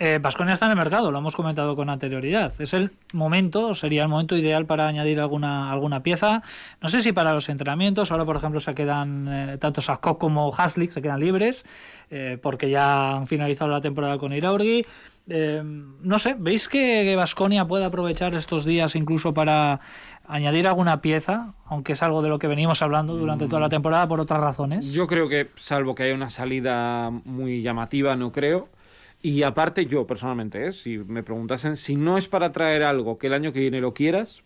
Eh, Baskonia está en el mercado, lo hemos comentado con anterioridad. Es el momento, sería el momento ideal para añadir alguna, alguna pieza. No sé si para los entrenamientos, ahora por ejemplo se quedan eh, tanto Sakok como Haslik se quedan libres, eh, porque ya han finalizado la temporada con Iraurgi. Eh, no sé, ¿veis que Baskonia puede aprovechar estos días incluso para añadir alguna pieza? Aunque es algo de lo que venimos hablando durante toda la temporada por otras razones. Yo creo que, salvo que haya una salida muy llamativa, no creo. Y aparte, yo personalmente, ¿eh? si me preguntasen, si no es para traer algo que el año que viene lo quieras,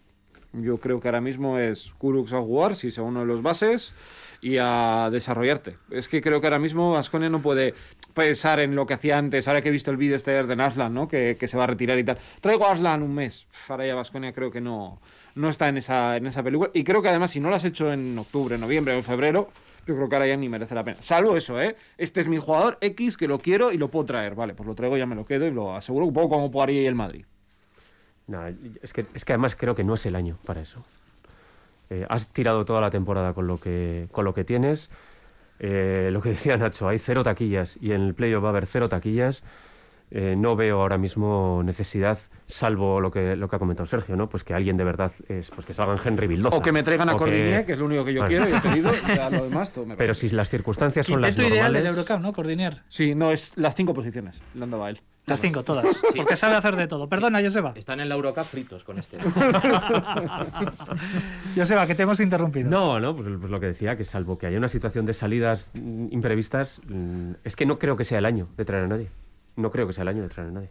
yo creo que ahora mismo es Kurux a jugar, si es uno de los bases, y a desarrollarte. Es que creo que ahora mismo Asconia no puede pensar en lo que hacía antes. Ahora que he visto el vídeo este de Arslan, ¿no? Que, que se va a retirar y tal. Traigo a un mes. Ahora ya Vasconia creo que no, no está en esa, en esa película. Y creo que además, si no lo has hecho en octubre, noviembre o febrero, yo creo que ahora ya ni merece la pena. Salvo eso, ¿eh? Este es mi jugador X que lo quiero y lo puedo traer. Vale, pues lo traigo, ya me lo quedo y lo aseguro un poco como jugaría ahí el Madrid. No, es, que, es que además creo que no es el año para eso. Eh, has tirado toda la temporada con lo que, con lo que tienes. Eh, lo que decía Nacho, hay cero taquillas y en el playoff va a haber cero taquillas. Eh, no veo ahora mismo necesidad, salvo lo que, lo que ha comentado Sergio, ¿no? Pues que alguien de verdad es, pues que salgan Henry Bildoza. O que me traigan a que- Cordiné, que... es lo único que yo Bueno. quiero y he pedido. lo demás, todo me Pero si las circunstancias son las Quinteto ideal normales... del Eurocup, ¿no? Cordinier. Sí, no, es las cinco posiciones. Le han dado a él. Las cinco, todas. Porque sabe hacer de todo. Perdona, Joseba. Están en la Eurocup fritos con este. Joseba, que te hemos interrumpido. No, no, pues, pues lo que decía, que salvo que haya una situación de salidas imprevistas, mm, es que no creo que sea el año de traer a nadie. No creo que sea el año de traer a nadie.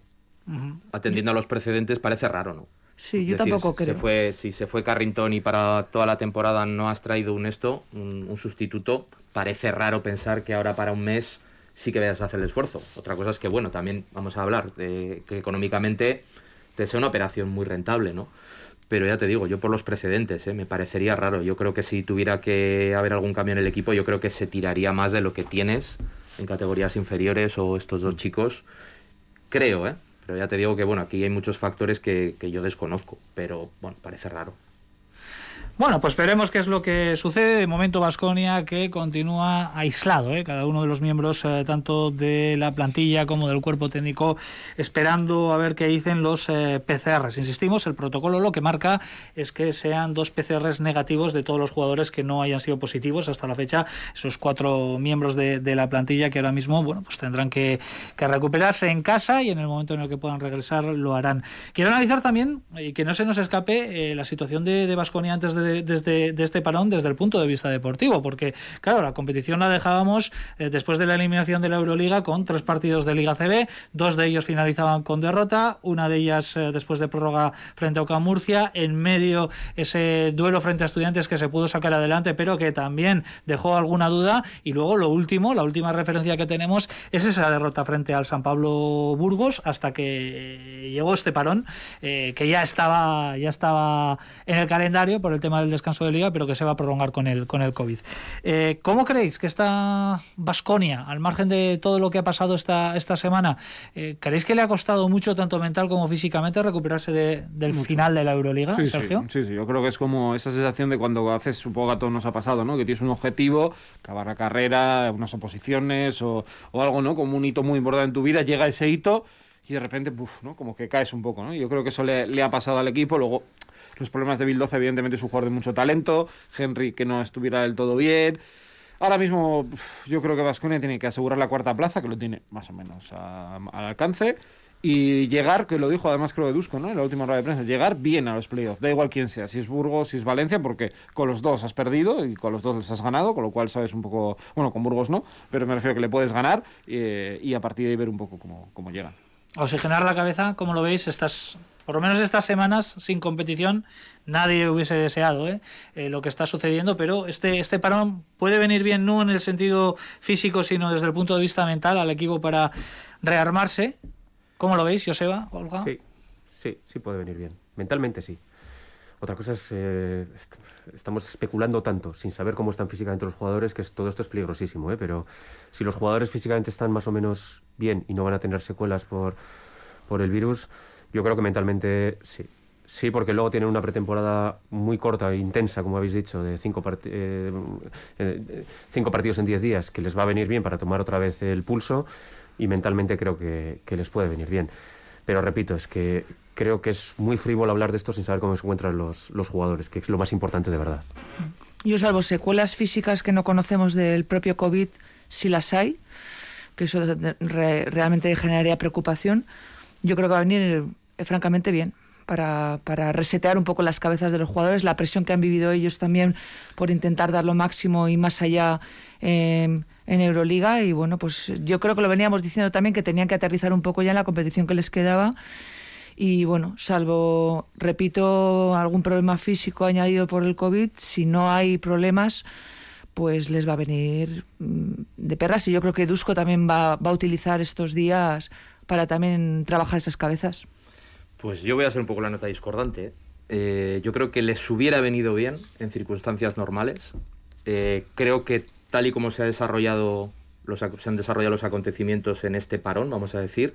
Atendiendo a los precedentes parece raro, ¿no? Sí, yo decir, tampoco se creo. fue, si se fue Carrington y para toda la temporada no has traído un esto, un, un sustituto, parece raro pensar que ahora para un mes sí que vayas a hacer el esfuerzo. Otra cosa es que, bueno, también vamos a hablar de que económicamente te sea una operación muy rentable, ¿no? Pero ya te digo, yo por los precedentes, ¿eh? me parecería raro. Yo creo que si tuviera que haber algún cambio en el equipo, yo creo que se tiraría más de lo que tienes en categorías inferiores o estos dos chicos. Creo, ¿eh? Pero ya te digo que, bueno, aquí hay muchos factores que, que yo desconozco, pero, bueno, parece raro. Bueno, pues veremos qué es lo que sucede. De momento, Vasconia que continúa aislado, ¿eh? cada uno de los miembros, eh, tanto de la plantilla como del cuerpo técnico, esperando a ver qué dicen los eh, PCRs. Insistimos, el protocolo lo que marca es que sean dos PCRs negativos de todos los jugadores que no hayan sido positivos hasta la fecha. Esos cuatro miembros de, la plantilla que ahora mismo, bueno, pues tendrán que, recuperarse en casa y en el momento en el que puedan regresar lo harán. Quiero analizar también y que no se nos escape eh, la situación de Vasconia antes de desde de este parón desde el punto de vista deportivo, porque claro, la competición la dejábamos eh, después de la eliminación de la Euroliga con tres partidos de Liga CB, dos de ellos finalizaban con derrota, una de ellas eh, después de prórroga frente a Oca Murcia, en medio ese duelo frente a estudiantes que se pudo sacar adelante, pero que también dejó alguna duda, y luego lo último, la última referencia que tenemos es esa derrota frente al San Pablo Burgos, hasta que llegó este parón, eh, que ya estaba, ya estaba en el calendario por el tema del descanso de liga, pero que se va a prolongar con el, con el COVID. Eh, ¿Cómo creéis que está Basconia, al margen de todo lo que ha pasado esta, esta semana? Eh, ¿Creéis que le ha costado mucho, tanto mental como físicamente, recuperarse de, del mucho. final de la Euroliga, sí, Sergio? Sí, sí, sí, yo creo que es como esa sensación de cuando haces, supongo que a todos nos ha pasado, ¿no? Que tienes un objetivo, acabar la carrera, unas oposiciones o, o algo, ¿no? Como un hito muy importante en tu vida, llega ese hito y de repente, puf, ¿no? Como que caes un poco, ¿no? Yo creo que eso le, ha pasado al equipo, luego los problemas de 12, evidentemente es un jugador de mucho talento, Henry que no estuviera del todo bien. Ahora mismo yo creo que Vasconia tiene que asegurar la cuarta plaza, que lo tiene más o menos a, al alcance, y llegar, que lo dijo además creo de Dusko, ¿no? En la última rueda de prensa, llegar bien a los playoffs, da igual quién sea, si es Burgos, si es Valencia, porque con los dos has perdido y con los dos les has ganado, con lo cual sabes un poco, bueno, con Burgos no, pero me refiero que le puedes ganar eh, y a partir de ahí ver un poco cómo, cómo llegan. Oxigenar la cabeza, como lo veis, estas por lo menos estas semanas sin competición nadie hubiese deseado ¿eh? Eh, lo que está sucediendo, pero este, este parón puede venir bien no en el sentido físico, sino desde el punto de vista mental al equipo para rearmarse. ¿Cómo lo veis, Joseba, Olga? Sí, sí, sí puede venir bien. Mentalmente sí. Otra cosa es, eh, est estamos especulando tanto, sin saber cómo están físicamente los jugadores, que es, todo esto es peligrosísimo, ¿eh? pero si los jugadores físicamente están más o menos bien y no van a tener secuelas por, por el virus, yo creo que mentalmente sí. Sí, porque luego tienen una pretemporada muy corta e intensa, como habéis dicho, de cinco, eh, eh, partidos en diez días, que les va a venir bien para tomar otra vez el pulso y mentalmente creo que les puede venir bien. Pero repito, es que creo que es muy frívolo hablar de esto sin saber cómo se encuentran los, los jugadores, que es lo más importante de verdad. Yo, salvo secuelas físicas que no conocemos del propio COVID, si las hay, que eso re realmente generaría preocupación, yo creo que va a venir eh, francamente bien para, para, resetear un poco las cabezas de los jugadores, la presión que han vivido ellos también por intentar dar lo máximo y más allá eh, en Euroliga. Y bueno, pues yo creo que lo veníamos diciendo también que tenían que aterrizar un poco ya en la competición que les quedaba. Y bueno, salvo, repito, algún problema físico añadido por el COVID, si no hay problemas, pues les va a venir de perras. Y yo creo que Dusko también va, va a utilizar estos días para también trabajar esas cabezas. Pues yo voy a hacer un poco la nota discordante. Eh, yo creo que les hubiera venido bien en circunstancias normales. Eh, creo que tal y como se, ha desarrollado los, se han desarrollado los acontecimientos en este parón, vamos a decir,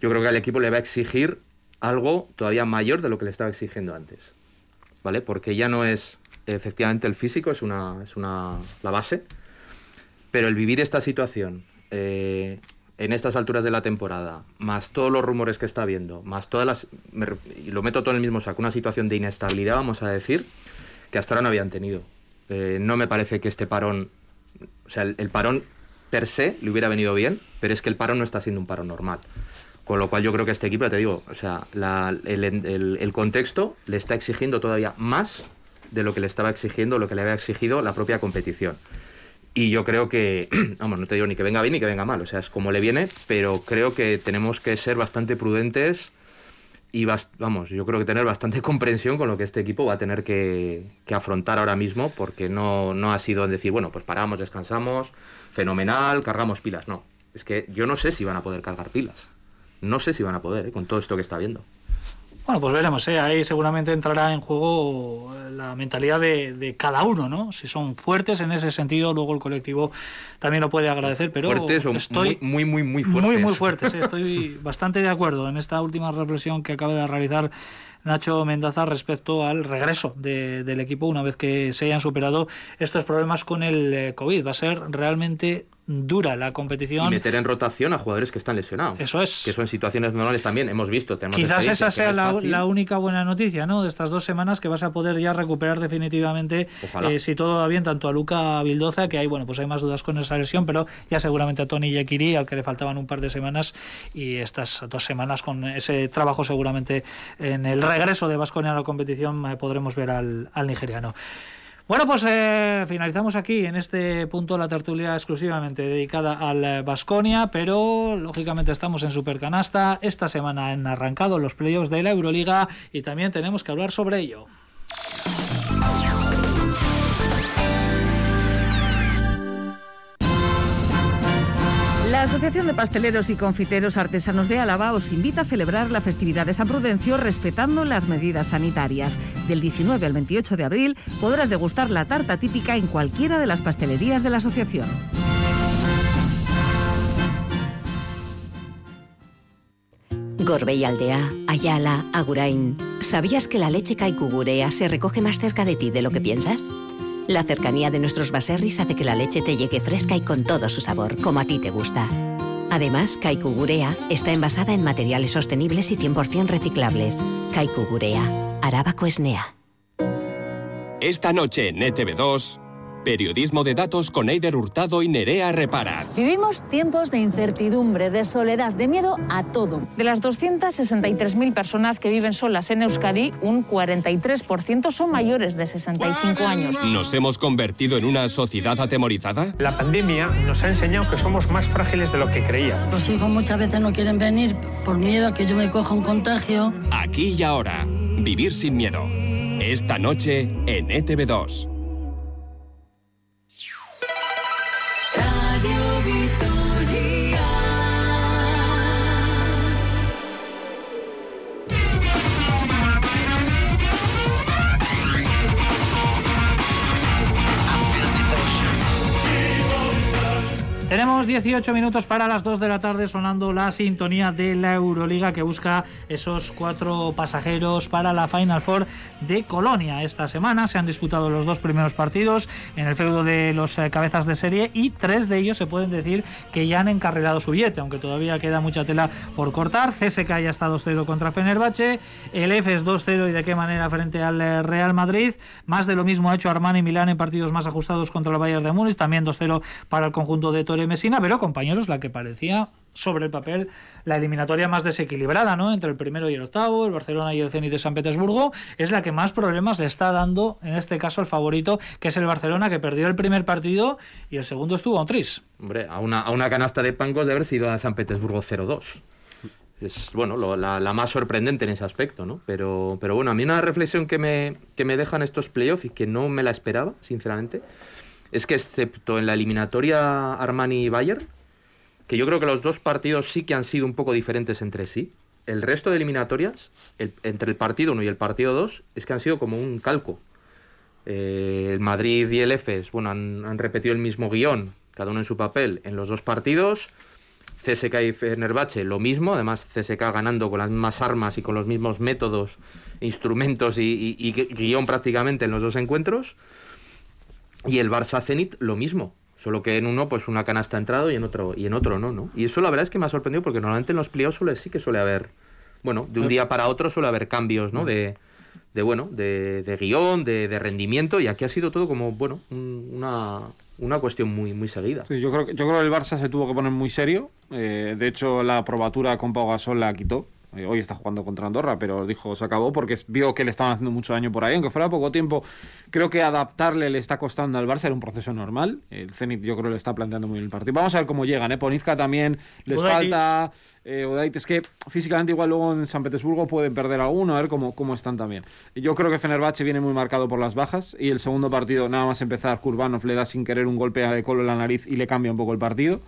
yo creo que al equipo le va a exigir algo todavía mayor de lo que le estaba exigiendo antes. ¿Vale? Porque ya no es efectivamente el físico, es una, es una la base, pero el vivir esta situación eh, en estas alturas de la temporada, más todos los rumores que está habiendo, más todas las. Y lo meto todo en el mismo saco, una situación de inestabilidad, vamos a decir, que hasta ahora no habían tenido. Eh, no me parece que este parón. O sea, el, parón per se le hubiera venido bien, pero es que el parón no está siendo un parón normal. Con lo cual yo creo que este equipo, ya te digo, o sea, el, el contexto le está exigiendo todavía más de lo que le estaba exigiendo, lo que le había exigido la propia competición. Y yo creo que, vamos, no te digo ni que venga bien ni que venga mal, o sea, es como le viene, pero creo que tenemos que ser bastante prudentes y vamos, yo creo que tener bastante comprensión con lo que este equipo va a tener que, afrontar ahora mismo, porque no, no ha sido en decir, bueno, pues paramos, descansamos, fenomenal, cargamos pilas. No, es que yo no sé si van a poder cargar pilas. No sé si van a poder, ¿eh? con todo esto que está viendo. Bueno, pues veremos, ¿eh? ahí seguramente entrará en juego la mentalidad de, cada uno, ¿no? Si son fuertes en ese sentido, luego el colectivo también lo puede agradecer, pero fuertes estoy muy, muy, muy, fuertes. Muy, muy fuertes, estoy bastante de acuerdo en esta última reflexión que acaba de realizar Nacho Mendaza respecto al regreso del equipo una vez que se hayan superado estos problemas con el eh, COVID. Va a ser realmente dura la competición. Y meter en rotación a jugadores que están lesionados. Eso es. Que son situaciones normales también, hemos visto. Quizás esa sea la, única buena noticia, ¿no? De estas dos semanas que vas a poder ya recuperar definitivamente, eh, si todo va bien, tanto a Luca Bildoza, que hay, bueno, pues hay más dudas con esa lesión, pero ya seguramente a Tony Yekiri, al que le faltaban un par de semanas, y estas dos semanas con ese trabajo seguramente en el regreso de Vasconia a la competición eh, podremos ver al, al nigeriano. Bueno, pues eh, finalizamos aquí en este punto la tertulia exclusivamente dedicada al Vasconia, pero lógicamente estamos en Supercanasta. Esta semana han arrancado los playoffs de la Euroliga y también tenemos que hablar sobre ello. La Asociación de Pasteleros y Confiteros Artesanos de Álava os invita a celebrar la festividad de San Prudencio respetando las medidas sanitarias. Del 19 al 28 de abril podrás degustar la tarta típica en cualquiera de las pastelerías de la asociación. Gorbey Aldea, Ayala, Agurain. ¿Sabías que la leche Kaikugurea se recoge más cerca de ti de lo que piensas? La cercanía de nuestros baserris hace que la leche te llegue fresca y con todo su sabor, como a ti te gusta. Además, Kaikugurea está envasada en materiales sostenibles y 100% reciclables. Kaikugurea, Arábaco Esnea. Esta noche en ETV2, Periodismo de datos con Eider Hurtado y Nerea Repara. Vivimos tiempos de incertidumbre, de soledad, de miedo a todo. De las 263.000 personas que viven solas en Euskadi, un 43% son mayores de 65 años. ¿Nos hemos convertido en una sociedad atemorizada? La pandemia nos ha enseñado que somos más frágiles de lo que creíamos. Los hijos muchas veces no quieren venir por miedo a que yo me coja un contagio. Aquí y ahora, vivir sin miedo. Esta noche en ETV2. Tenemos 18 minutos para las 2 de la tarde sonando la sintonía de la Euroliga que busca esos cuatro pasajeros para la Final Four de Colonia. Esta semana se han disputado los dos primeros partidos en el feudo de los eh, cabezas de serie y tres de ellos se pueden decir que ya han encarrilado su billete, aunque todavía queda mucha tela por cortar. CSK ya está 2-0 contra Fenerbahce, el F es 2-0 y de qué manera frente al eh, Real Madrid. Más de lo mismo ha hecho Armani Milán en partidos más ajustados contra el Bayern de Múnich, también 2-0 para el conjunto de Torre Mesina, pero compañeros, la que parecía sobre el papel la eliminatoria más desequilibrada, ¿no? Entre el primero y el octavo, el Barcelona y el Zenit de San Petersburgo, es la que más problemas le está dando, en este caso, al favorito, que es el Barcelona, que perdió el primer partido y el segundo estuvo a un tris. Hombre, a una, a una canasta de pancos de haber sido a San Petersburgo 0-2. Es, bueno, la, la, más sorprendente en ese aspecto, ¿no? Pero, pero bueno, a mí una reflexión que me, que me dejan estos playoffs y que no me la esperaba, sinceramente, es que excepto en la eliminatoria Armani-Bayern, que yo creo que los dos partidos sí que han sido un poco diferentes entre sí, el resto de eliminatorias, entre el partido 1 y el partido 2, es que han sido como un calco. Eh, el Madrid y el EFES, bueno, han, repetido el mismo guion, cada uno en su papel, en los dos partidos. CSK y Fenerbahce lo mismo, además CSK ganando con las mismas armas y con los mismos métodos, instrumentos y guion prácticamente en los dos encuentros. Y el Barça Zenit lo mismo, solo que en uno pues una canasta ha entrado y en otro y en otro no, ¿no? Y eso la verdad es que me ha sorprendido porque normalmente en los suele, sí que suele haber, bueno, de un día para otro suele haber cambios, ¿no? De, de bueno, de, de guion, de, de, rendimiento y aquí ha sido todo como, bueno, una, una cuestión muy, muy seguida. Sí, yo, creo, yo creo que el Barça se tuvo que poner muy serio. Eh, de hecho, la probatura con Pau Gasol la quitó. Eh, hoy está jugando contra Andorra, pero dijo se acabó porque vio que le estaban haciendo mucho daño por ahí, aunque fuera poco tiempo. Creo que adaptarle le está costando al Barça, era un proceso normal. El Zenit yo creo le está planteando muy bien el partido. Vamos a ver cómo llegan, ¿eh? Ponizca también les falta. Eh, es que físicamente igual luego en San Petersburgo pueden perder alguno, a ver cómo, cómo están también. Yo creo que Fenerbahce viene muy marcado por las bajas y el segundo partido, nada más empezar, Kurbanov le da sin querer un golpe de colo en la nariz y le cambia un poco el partido.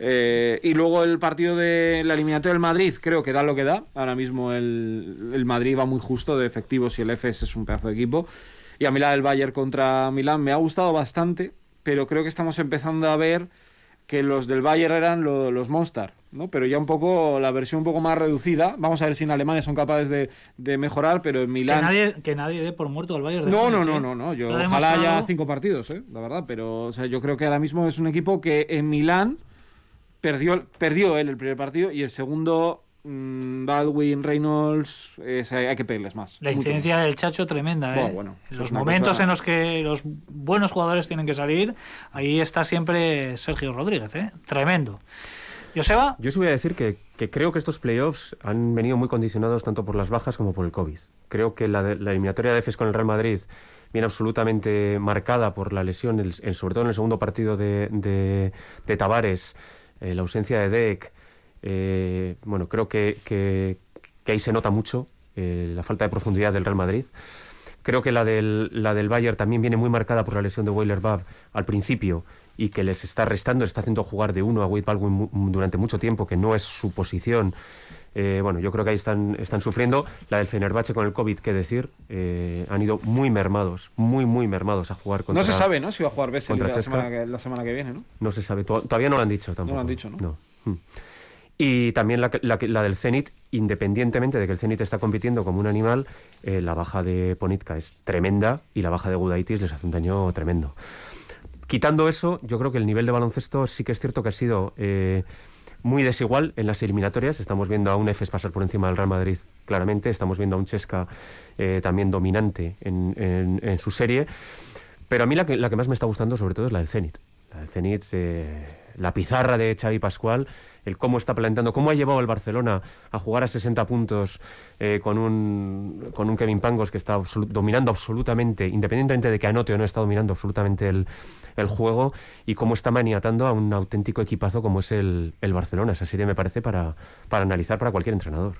Eh, y luego el partido de la eliminatoria del Madrid, creo que da lo que da. Ahora mismo el, el Madrid va muy justo de efectivos y el FS es un pedazo de equipo. Y a mí la del Bayern contra Milán me ha gustado bastante, pero creo que estamos empezando a ver que los del Bayern eran lo- los Monster, ¿no? Pero ya un poco, la versión un poco más reducida. Vamos a ver si en Alemania son capaces de, de mejorar, pero en Que Milán... nadie, que nadie dé por muerto al Bayern. de No, no, Múnich, no, no, no. Yo, ojalá haya cinco partidos, ¿eh? la verdad. Pero o sea, yo creo que ahora mismo es un equipo que en Milán perdió, perdió él el primer partido y el segundo, mm, Baldwin, Reynolds, eh, hay que pedirles más. La mucho incidencia del Chacho tremenda, ¿eh? Bueno, los momentos cosa- en los que los buenos jugadores tienen que salir, ahí está siempre Sergio Rodríguez, ¿eh? Tremendo. Joseba, Yo sí voy a decir que, que creo que estos playoffs han venido muy condicionados tanto por las bajas como por el COVID. Creo que la, de- la eliminatoria de EFES con el Real Madrid viene absolutamente marcada por la lesión, el- en- sobre todo en el segundo partido de, de, de Tavares, eh, la ausencia de Deck. eh, bueno, creo que, que- que ahí se nota mucho eh, la falta de profundidad del Real Madrid. Creo que la del, la del Bayern también viene muy marcada por la lesión de Weiler Bab al principio y que les está restando, les está haciendo jugar de uno a Wade Baldwin durante mucho tiempo, que no es su posición. Eh, bueno, yo creo que ahí están, están sufriendo. La del Fenerbahce con el COVID, qué decir, eh, han ido muy mermados, muy, muy mermados a jugar contra No se sabe, ¿no? Si va a jugar Bessel la semana, que, la semana que viene, ¿no? No se sabe, to- todavía no lo han dicho tampoco. lo han dicho, ¿no? Mm. Y también la, la, del Zenit, independientemente de que el Zenit está compitiendo como un animal, eh, la baja de Ponitka es tremenda y la baja de Gudaitis les hace un daño tremendo. Quitando eso, yo creo que el nivel de baloncesto sí que es cierto que ha sido eh, muy desigual en las eliminatorias. Estamos viendo a un EFES pasar por encima del Real Madrid claramente, estamos viendo a un Chesca eh, también dominante en, en- su serie. Pero a mí la que, la que más me está gustando sobre todo es la del Zenit. La del Zenit, eh, la pizarra de Xavi Pascual, el cómo está planteando, cómo ha llevado el Barcelona a jugar a 60 puntos eh, con, un, con un Kevin Pangos que está dominando absolutamente, independientemente de que anote o no, está dominando absolutamente el, el juego y cómo está maniatando a un auténtico equipazo como es el, el Barcelona. Esa serie me parece para, para analizar para cualquier entrenador.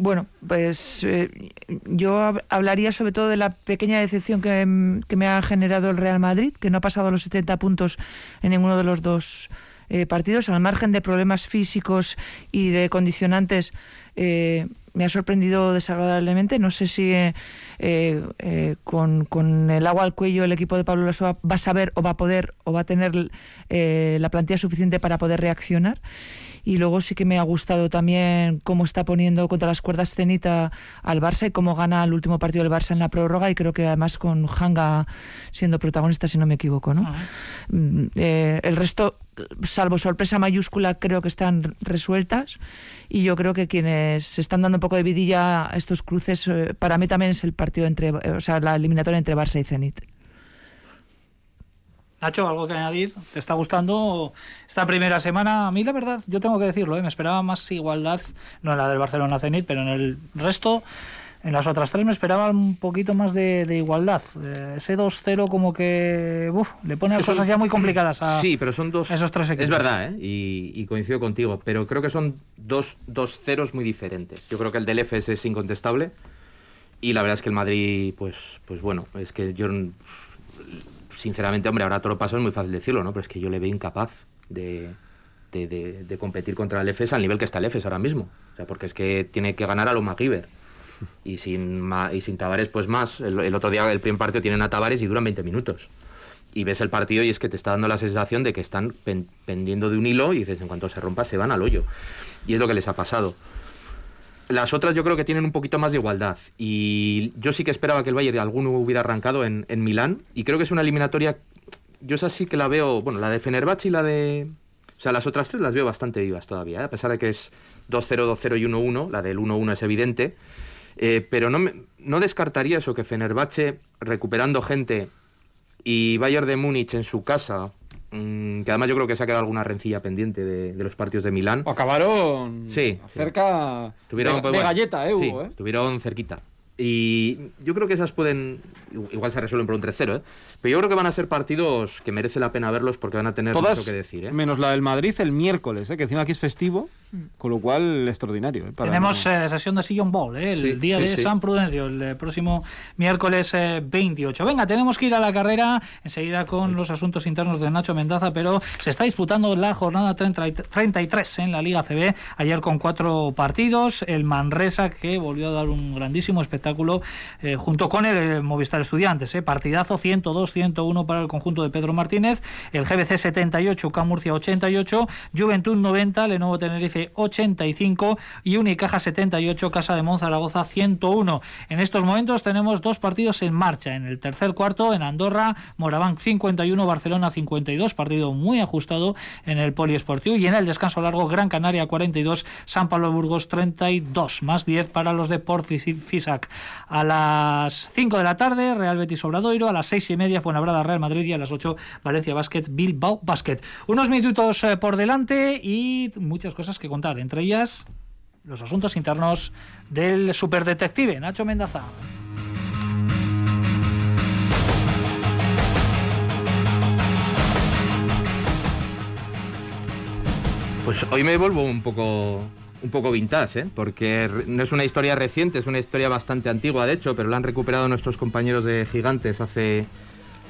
Bueno, pues eh, yo hab- hablaría sobre todo de la pequeña decepción que, que me ha generado el Real Madrid, que no ha pasado los 70 puntos en ninguno de los dos eh, partidos, al margen de problemas físicos y de condicionantes. eh, me ha sorprendido desagradablemente. No sé si eh, eh, eh, con, con el agua al cuello el equipo de Pablo Lasso va a saber o va a poder o va a tener eh, la plantilla suficiente para poder reaccionar. Y luego sí que me ha gustado también cómo está poniendo contra las cuerdas Cenita al Barça y cómo gana el último partido del Barça en la prórroga y creo que además con Hanga siendo protagonista, si no me equivoco. ¿no? Mm, eh, el resto, salvo sorpresa mayúscula, creo que están resueltas y yo creo que quienes se están dando un poco de vidilla a estos cruces, eh, para mí también es el partido entre, o sea, la eliminatoria entre Barça y Zenit. Nacho, ¿algo que añadir? ¿Te está gustando esta primera semana? A mí, la verdad, yo tengo que decirlo, ¿eh? me esperaba más igualdad, no en la del Barcelona Zenit, pero en el resto, en las otras tres me esperaba un poquito más de, de igualdad. Eh, ese 2-0 como que uf, le pone las que son- cosas ya muy complicadas a Sí, pero son dos. esos tres equipos. Es verdad, ¿eh? y, y coincido contigo, pero creo que son dos, dos ceros muy diferentes. Yo creo que el del FS es incontestable y la verdad es que el Madrid, pues, pues bueno, es que yo, sinceramente, hombre, ahora lo paso es muy fácil decirlo, ¿no? Pero es que yo le veo incapaz de, de, competir contra el FS al nivel que está el FS ahora mismo. O sea, porque es que tiene que ganar a los MacGyver. Y sin, y sin Tavares, pues más. El, otro día, el primer partido, tienen a Tavares y duran 20 minutos y ves el partido y es que te está dando la sensación de que están pen- pendiendo de un hilo y dices, en cuanto se rompa, se van al hoyo. Y es lo que les ha pasado. Las otras yo creo que tienen un poquito más de igualdad. Y yo sí que esperaba que el Bayern alguno hubiera arrancado en, en Milán. Y creo que es una eliminatoria. Yo esa sí que la veo. Bueno, la de Fenerbahce y la de. O sea, las otras tres las veo bastante vivas todavía. ¿eh? A pesar de que es 2-0, 2-0 y 1-1. La del 1-1 es evidente. Eh, pero no, me- no descartaría eso, que Fenerbahce recuperando gente y Bayern de Múnich en su casa, que además yo creo que se ha quedado alguna rencilla pendiente de, de los partidos de Milán. Acabaron Sí, cerca Tuvieron, de, pues, de bueno, galleta, ¿eh, sí, Hugo? ¿eh? estuvieron cerquita. Y yo creo que esas pueden. Igual se resuelven por un 3-0, ¿eh? Pero yo creo que van a ser partidos que merece la pena verlos porque van a tener Todas, mucho que decir, ¿eh? menos la del Madrid el miércoles, ¿eh? que encima aquí es festivo, con lo cual extraordinario. ¿eh? Para- Tenemos eh, sesión de Sillon Ball, ¿eh? el Sí, día sí, de sí. San Prudencio, el eh, próximo miércoles eh, 28. Venga, tenemos que ir a la carrera enseguida con los asuntos internos de Nacho Mendaza, pero se está disputando la jornada 30 y 33 en la Liga CB, ayer con cuatro partidos, el Manresa que volvió a dar un grandísimo espectáculo eh, junto con el eh, Movistar Estudiantes, ¿eh? partidazo 102-101 para el conjunto de Pedro Martínez, el GBC 78, K Murcia 88, Juventud 90, Lenovo Tenerife 85 y Unicaja 78, Casa de Monzaragoza 101. En estos momentos tenemos dos partidos en marcha. En el tercer cuarto, en Andorra, Moraván 51, Barcelona 52, partido muy ajustado en el Poliesportivo. Y en el descanso largo, Gran Canaria 42, San Pablo Burgos 32, más 10 para los de Port Fisac. A las 5 de la tarde, Real Betis Obradoiro, a las 6 y media, Fuenlabrada Real Madrid y a las 8, Valencia Basket, Bilbao Basket. Unos minutos eh, por delante y muchas cosas que contar, entre ellas los asuntos internos del superdetective Nacho Mendaza. Pues hoy me vuelvo un poco un poco vintage, ¿eh? porque no es una historia reciente, es una historia bastante antigua, de hecho, pero la han recuperado nuestros compañeros de Gigantes hace,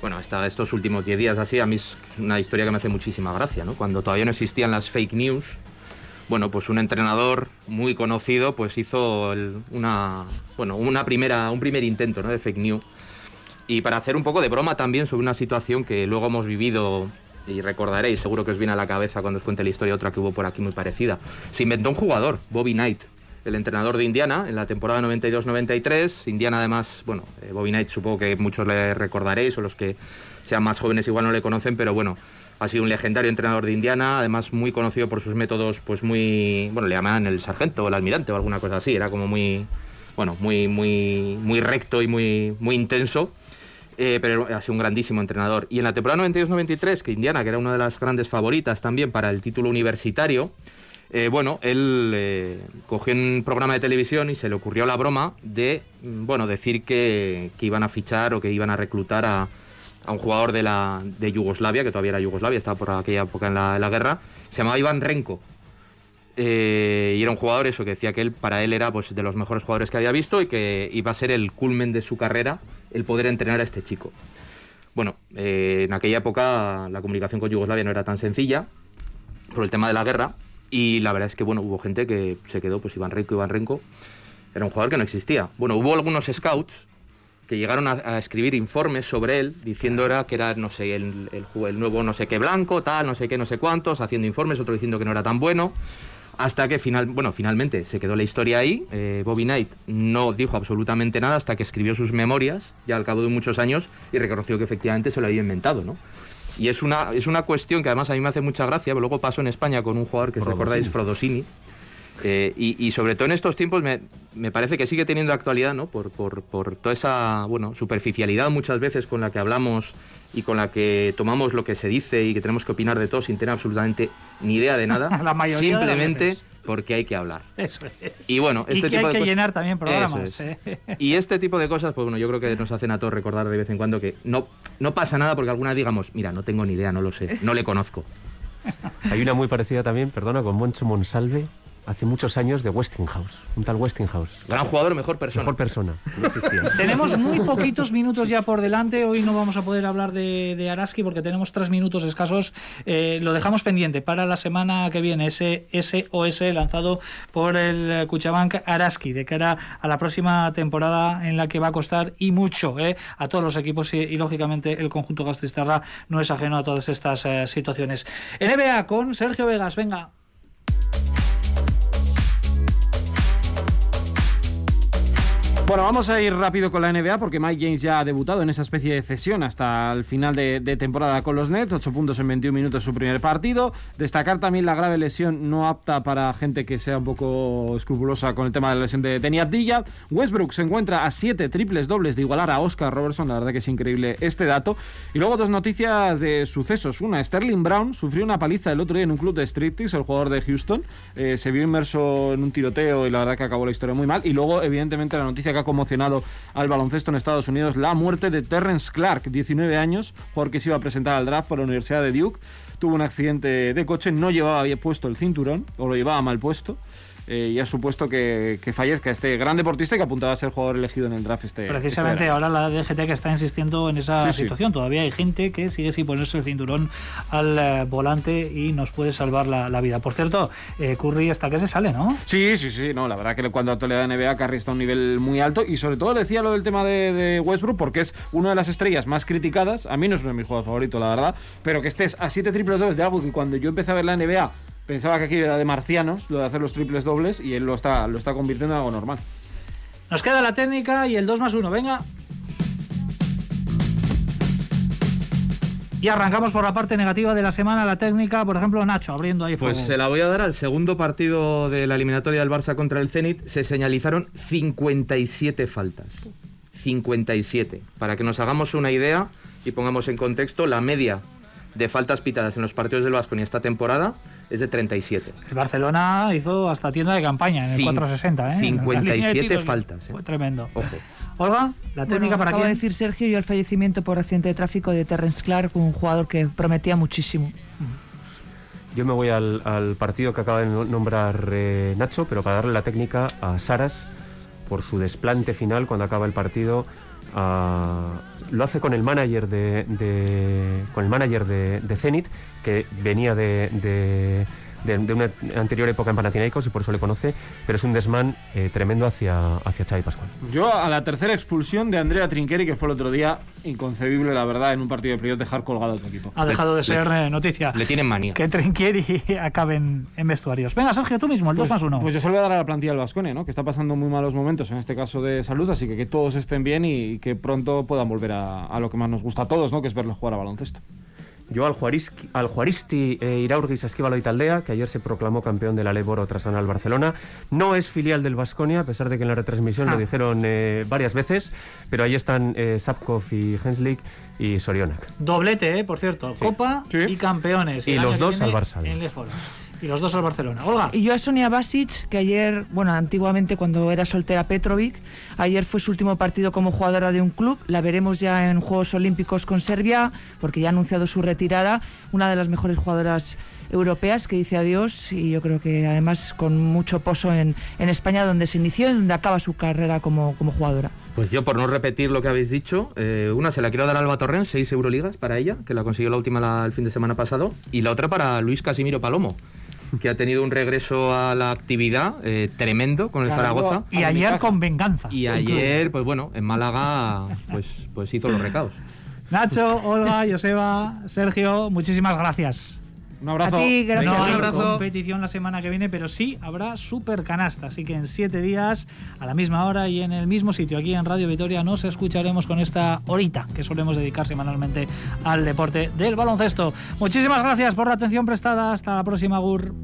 bueno, hasta estos últimos 10 días así. A mí es una historia que me hace muchísima gracia, ¿no? Cuando todavía no existían las fake news, bueno, pues un entrenador muy conocido pues hizo una, bueno, una primera, un primer intento ¿no? de fake news. Y para hacer un poco de broma también sobre una situación que luego hemos vivido y recordaréis, seguro que os viene a la cabeza cuando os cuente la historia otra que hubo por aquí muy parecida. Se inventó un jugador, Bobby Knight, el entrenador de Indiana en la temporada 92-93. Indiana además, bueno, eh, Bobby Knight supongo que muchos le recordaréis o los que sean más jóvenes igual no le conocen, pero bueno, ha sido un legendario entrenador de Indiana, además muy conocido por sus métodos, pues muy, bueno, le llamaban el sargento o el almirante o alguna cosa así, era como muy, bueno, muy, muy, muy recto y muy, muy intenso. Eh, pero ha sido un grandísimo entrenador. Y en la temporada 92-93, que Indiana, que era una de las grandes favoritas también para el título universitario, eh, bueno, él eh, cogió un programa de televisión y se le ocurrió la broma de, mm, bueno, decir que, que iban a fichar o que iban a reclutar a, un jugador de, la, de Yugoslavia, que todavía era Yugoslavia, estaba por aquella época en la, guerra, se llamaba Iván Renko. Y era un jugador eso que decía que él para él era pues de los mejores jugadores que había visto y que iba a ser el culmen de su carrera el poder entrenar a este chico. Bueno, eh, en aquella época la comunicación con Yugoslavia no era tan sencilla por el tema de la guerra y la verdad es que bueno hubo gente que se quedó pues Iván Renko, Iván Renko era un jugador que no existía. Bueno, hubo algunos scouts que llegaron a, escribir informes sobre él, diciendo era que era, no sé, el, el el nuevo no sé qué blanco, tal, no sé qué, no sé cuántos, haciendo informes, otro diciendo que no era tan bueno. Hasta que final, bueno, finalmente se quedó la historia ahí. Eh, Bobby Knight no dijo absolutamente nada hasta que escribió sus memorias, ya al cabo de muchos años, y reconoció que efectivamente se lo había inventado, ¿no? Y es una, es una cuestión que además a mí me hace mucha gracia, pero luego pasó en España con un jugador que os recordáis, Frodosini. Eh, y, y sobre todo en estos tiempos me, me parece que sigue teniendo actualidad, ¿no? Por, por, por toda esa bueno, superficialidad muchas veces con la que hablamos y con la que tomamos lo que se dice y que tenemos que opinar de todo sin tener absolutamente ni idea de nada. La mayoría de las simplemente veces. porque hay que hablar. Eso es. Y bueno, Y este que tipo hay de que cosas- llenar también programas. Es. ¿eh? Y este tipo de cosas, pues bueno, yo creo que nos hacen a todos recordar de vez en cuando que no, no pasa nada porque alguna digamos, mira, no tengo ni idea, no lo sé, no le conozco. Hay una muy parecida también, perdona, con Moncho Monsalve, hace muchos años de Westinghouse, un tal Westinghouse. Gran jugador, mejor persona. Mejor persona, no existía. Tenemos muy poquitos minutos ya por delante. Hoy no vamos a poder hablar de, de Araski porque tenemos tres minutos escasos. Eh, lo dejamos pendiente para la semana que viene, ese SOS lanzado por el Cuchabank Araski de cara a la próxima temporada en la que va a costar y mucho eh, a todos los equipos y, y, lógicamente el conjunto Gastistarra no es ajeno a todas estas eh, situaciones. NBA con Sergio Vegas, venga. Bueno, vamos a ir rápido con la NBA porque Mike James ya ha debutado en esa especie de cesión hasta el final de, temporada con los Nets, 8 puntos en 21 minutos su primer partido. Destacar también la grave lesión no apta para gente que sea un poco escrupulosa con el tema de la lesión de Teni Abdilla. Westbrook se encuentra a 7 triples dobles de igualar a Oscar Robertson, la verdad que es increíble este dato. Y luego dos noticias de sucesos. Una, Sterling Brown sufrió una paliza el otro día en un club de striptease, el jugador de Houston. Eh, se vio inmerso en un tiroteo y la verdad que acabó la historia muy mal. Y luego, evidentemente, la noticia que que ha conmocionado al baloncesto en Estados Unidos, la muerte de Terrence Clark, 19 años, jugador se iba a presentar al draft por la Universidad de Duke. Tuvo un accidente de coche, no llevaba bien puesto el cinturón, o lo llevaba mal puesto eh, y ha supuesto que, que, fallezca este gran deportista que apuntaba a ser jugador elegido en el draft este Precisamente este ahora la DGT que está insistiendo en esa sí, situación. Sí. Todavía hay gente que sigue sin ponerse el cinturón al eh, volante y nos puede salvar la, la vida. Por cierto, eh, Curry está que se sale, ¿no? Sí, sí, sí. No, la verdad que cuando actualidad de NBA, Curry está a un nivel muy alto y sobre todo le decía lo del tema de, de, Westbrook porque es una de las estrellas más criticadas. A mí no es uno de mis juegos favoritos, la verdad, pero que estés a 7 triples dobles de algo que cuando yo empecé a ver la NBA pensaba que aquí era de marcianos, lo de hacer los triples dobles, y él lo está, lo está convirtiendo en algo normal. Nos queda la técnica y el 2 más 1, venga. Y arrancamos por la parte negativa de la semana, la técnica, por ejemplo, Nacho, abriendo ahí fuego. Pues se la voy a dar al segundo partido de la eliminatoria del Barça contra el Zenit. Se señalizaron 57 faltas. 57. Para que nos hagamos una idea y pongamos en contexto, la media de faltas pitadas en los partidos del Vasco esta temporada es de 37. El Barcelona hizo hasta tienda de campaña en el Cin 460, ¿eh? 57 faltas. ¿eh? Fue tremendo. Ojo. Olga, la técnica bueno, para acaba quién? de decir Sergio y el fallecimiento por accidente de tráfico de Terrence Clark, un jugador que prometía muchísimo. Yo me voy al, al partido que acaba de nombrar eh, Nacho, pero para darle la técnica a Saras por su desplante final cuando acaba el partido. Uh, lo hace con el manager de, de con el manager de, Zenit que venía de, de, una anterior época en Panathinaikos y por eso le conoce pero es un desmán eh, tremendo hacia, hacia Xavi Pascual. Yo a la tercera expulsión de Andrea Trinqueri que fue el otro día inconcebible la verdad en un partido de playoff dejar colgado a tu equipo. Ha dejado de ser le, eh, noticia. le tienen manía. Que Trinqueri acabe en, en, vestuarios. Venga Sergio tú mismo el 2 pues, más 1 pues yo se lo voy a dar a la plantilla del Vasconia ¿no? que está pasando muy malos momentos en este caso de salud así que que todos estén bien y que pronto puedan volver a, a lo que más nos gusta a todos ¿no? que es verlos jugar a baloncesto yo al, Juariski, al Juaristi eh, Iraurgis Esquivalo Italdea, que ayer se proclamó campeón de la Leboro tras ganar al Barcelona. No es filial del Vasconia, a pesar de que en la retransmisión ah. lo dijeron eh, varias veces, pero ahí están eh, Sapkov y Henslik y Sorionak. Doblete, eh, por cierto, sí. Copa sí. y campeones. Y los dos al Barça. En y los dos al Barcelona. Olga. Y yo a Sonia Basic, que ayer, bueno, antiguamente cuando era soltera Petrovic, ayer fue su último partido como jugadora de un club. La veremos ya en Juegos Olímpicos con Serbia, porque ya ha anunciado su retirada. Una de las mejores jugadoras europeas que dice adiós y yo creo que además con mucho pozo en, en España, donde se inició y donde acaba su carrera como, como jugadora. Pues yo, por no repetir lo que habéis dicho, eh, una se la quiero dar a Alba Torrent, seis Euroligas para ella, que la consiguió la última la, el fin de semana pasado, y la otra para Luis Casimiro Palomo, que ha tenido un regreso a la actividad eh, tremendo con el claro, Zaragoza. Y ayer con venganza. Y ayer, pues bueno, en Málaga, pues, pues hizo los recados. Nacho, Olga, Joseba, Sergio, muchísimas gracias. Un abrazo. A ti, gracias. No un abrazo. competición la semana que viene, pero sí habrá super canasta. Así que en siete días, a la misma hora y en el mismo sitio, aquí en Radio Vitoria, nos escucharemos con esta horita que solemos dedicar semanalmente al deporte del baloncesto. Muchísimas gracias por la atención prestada. Hasta la próxima, Gur.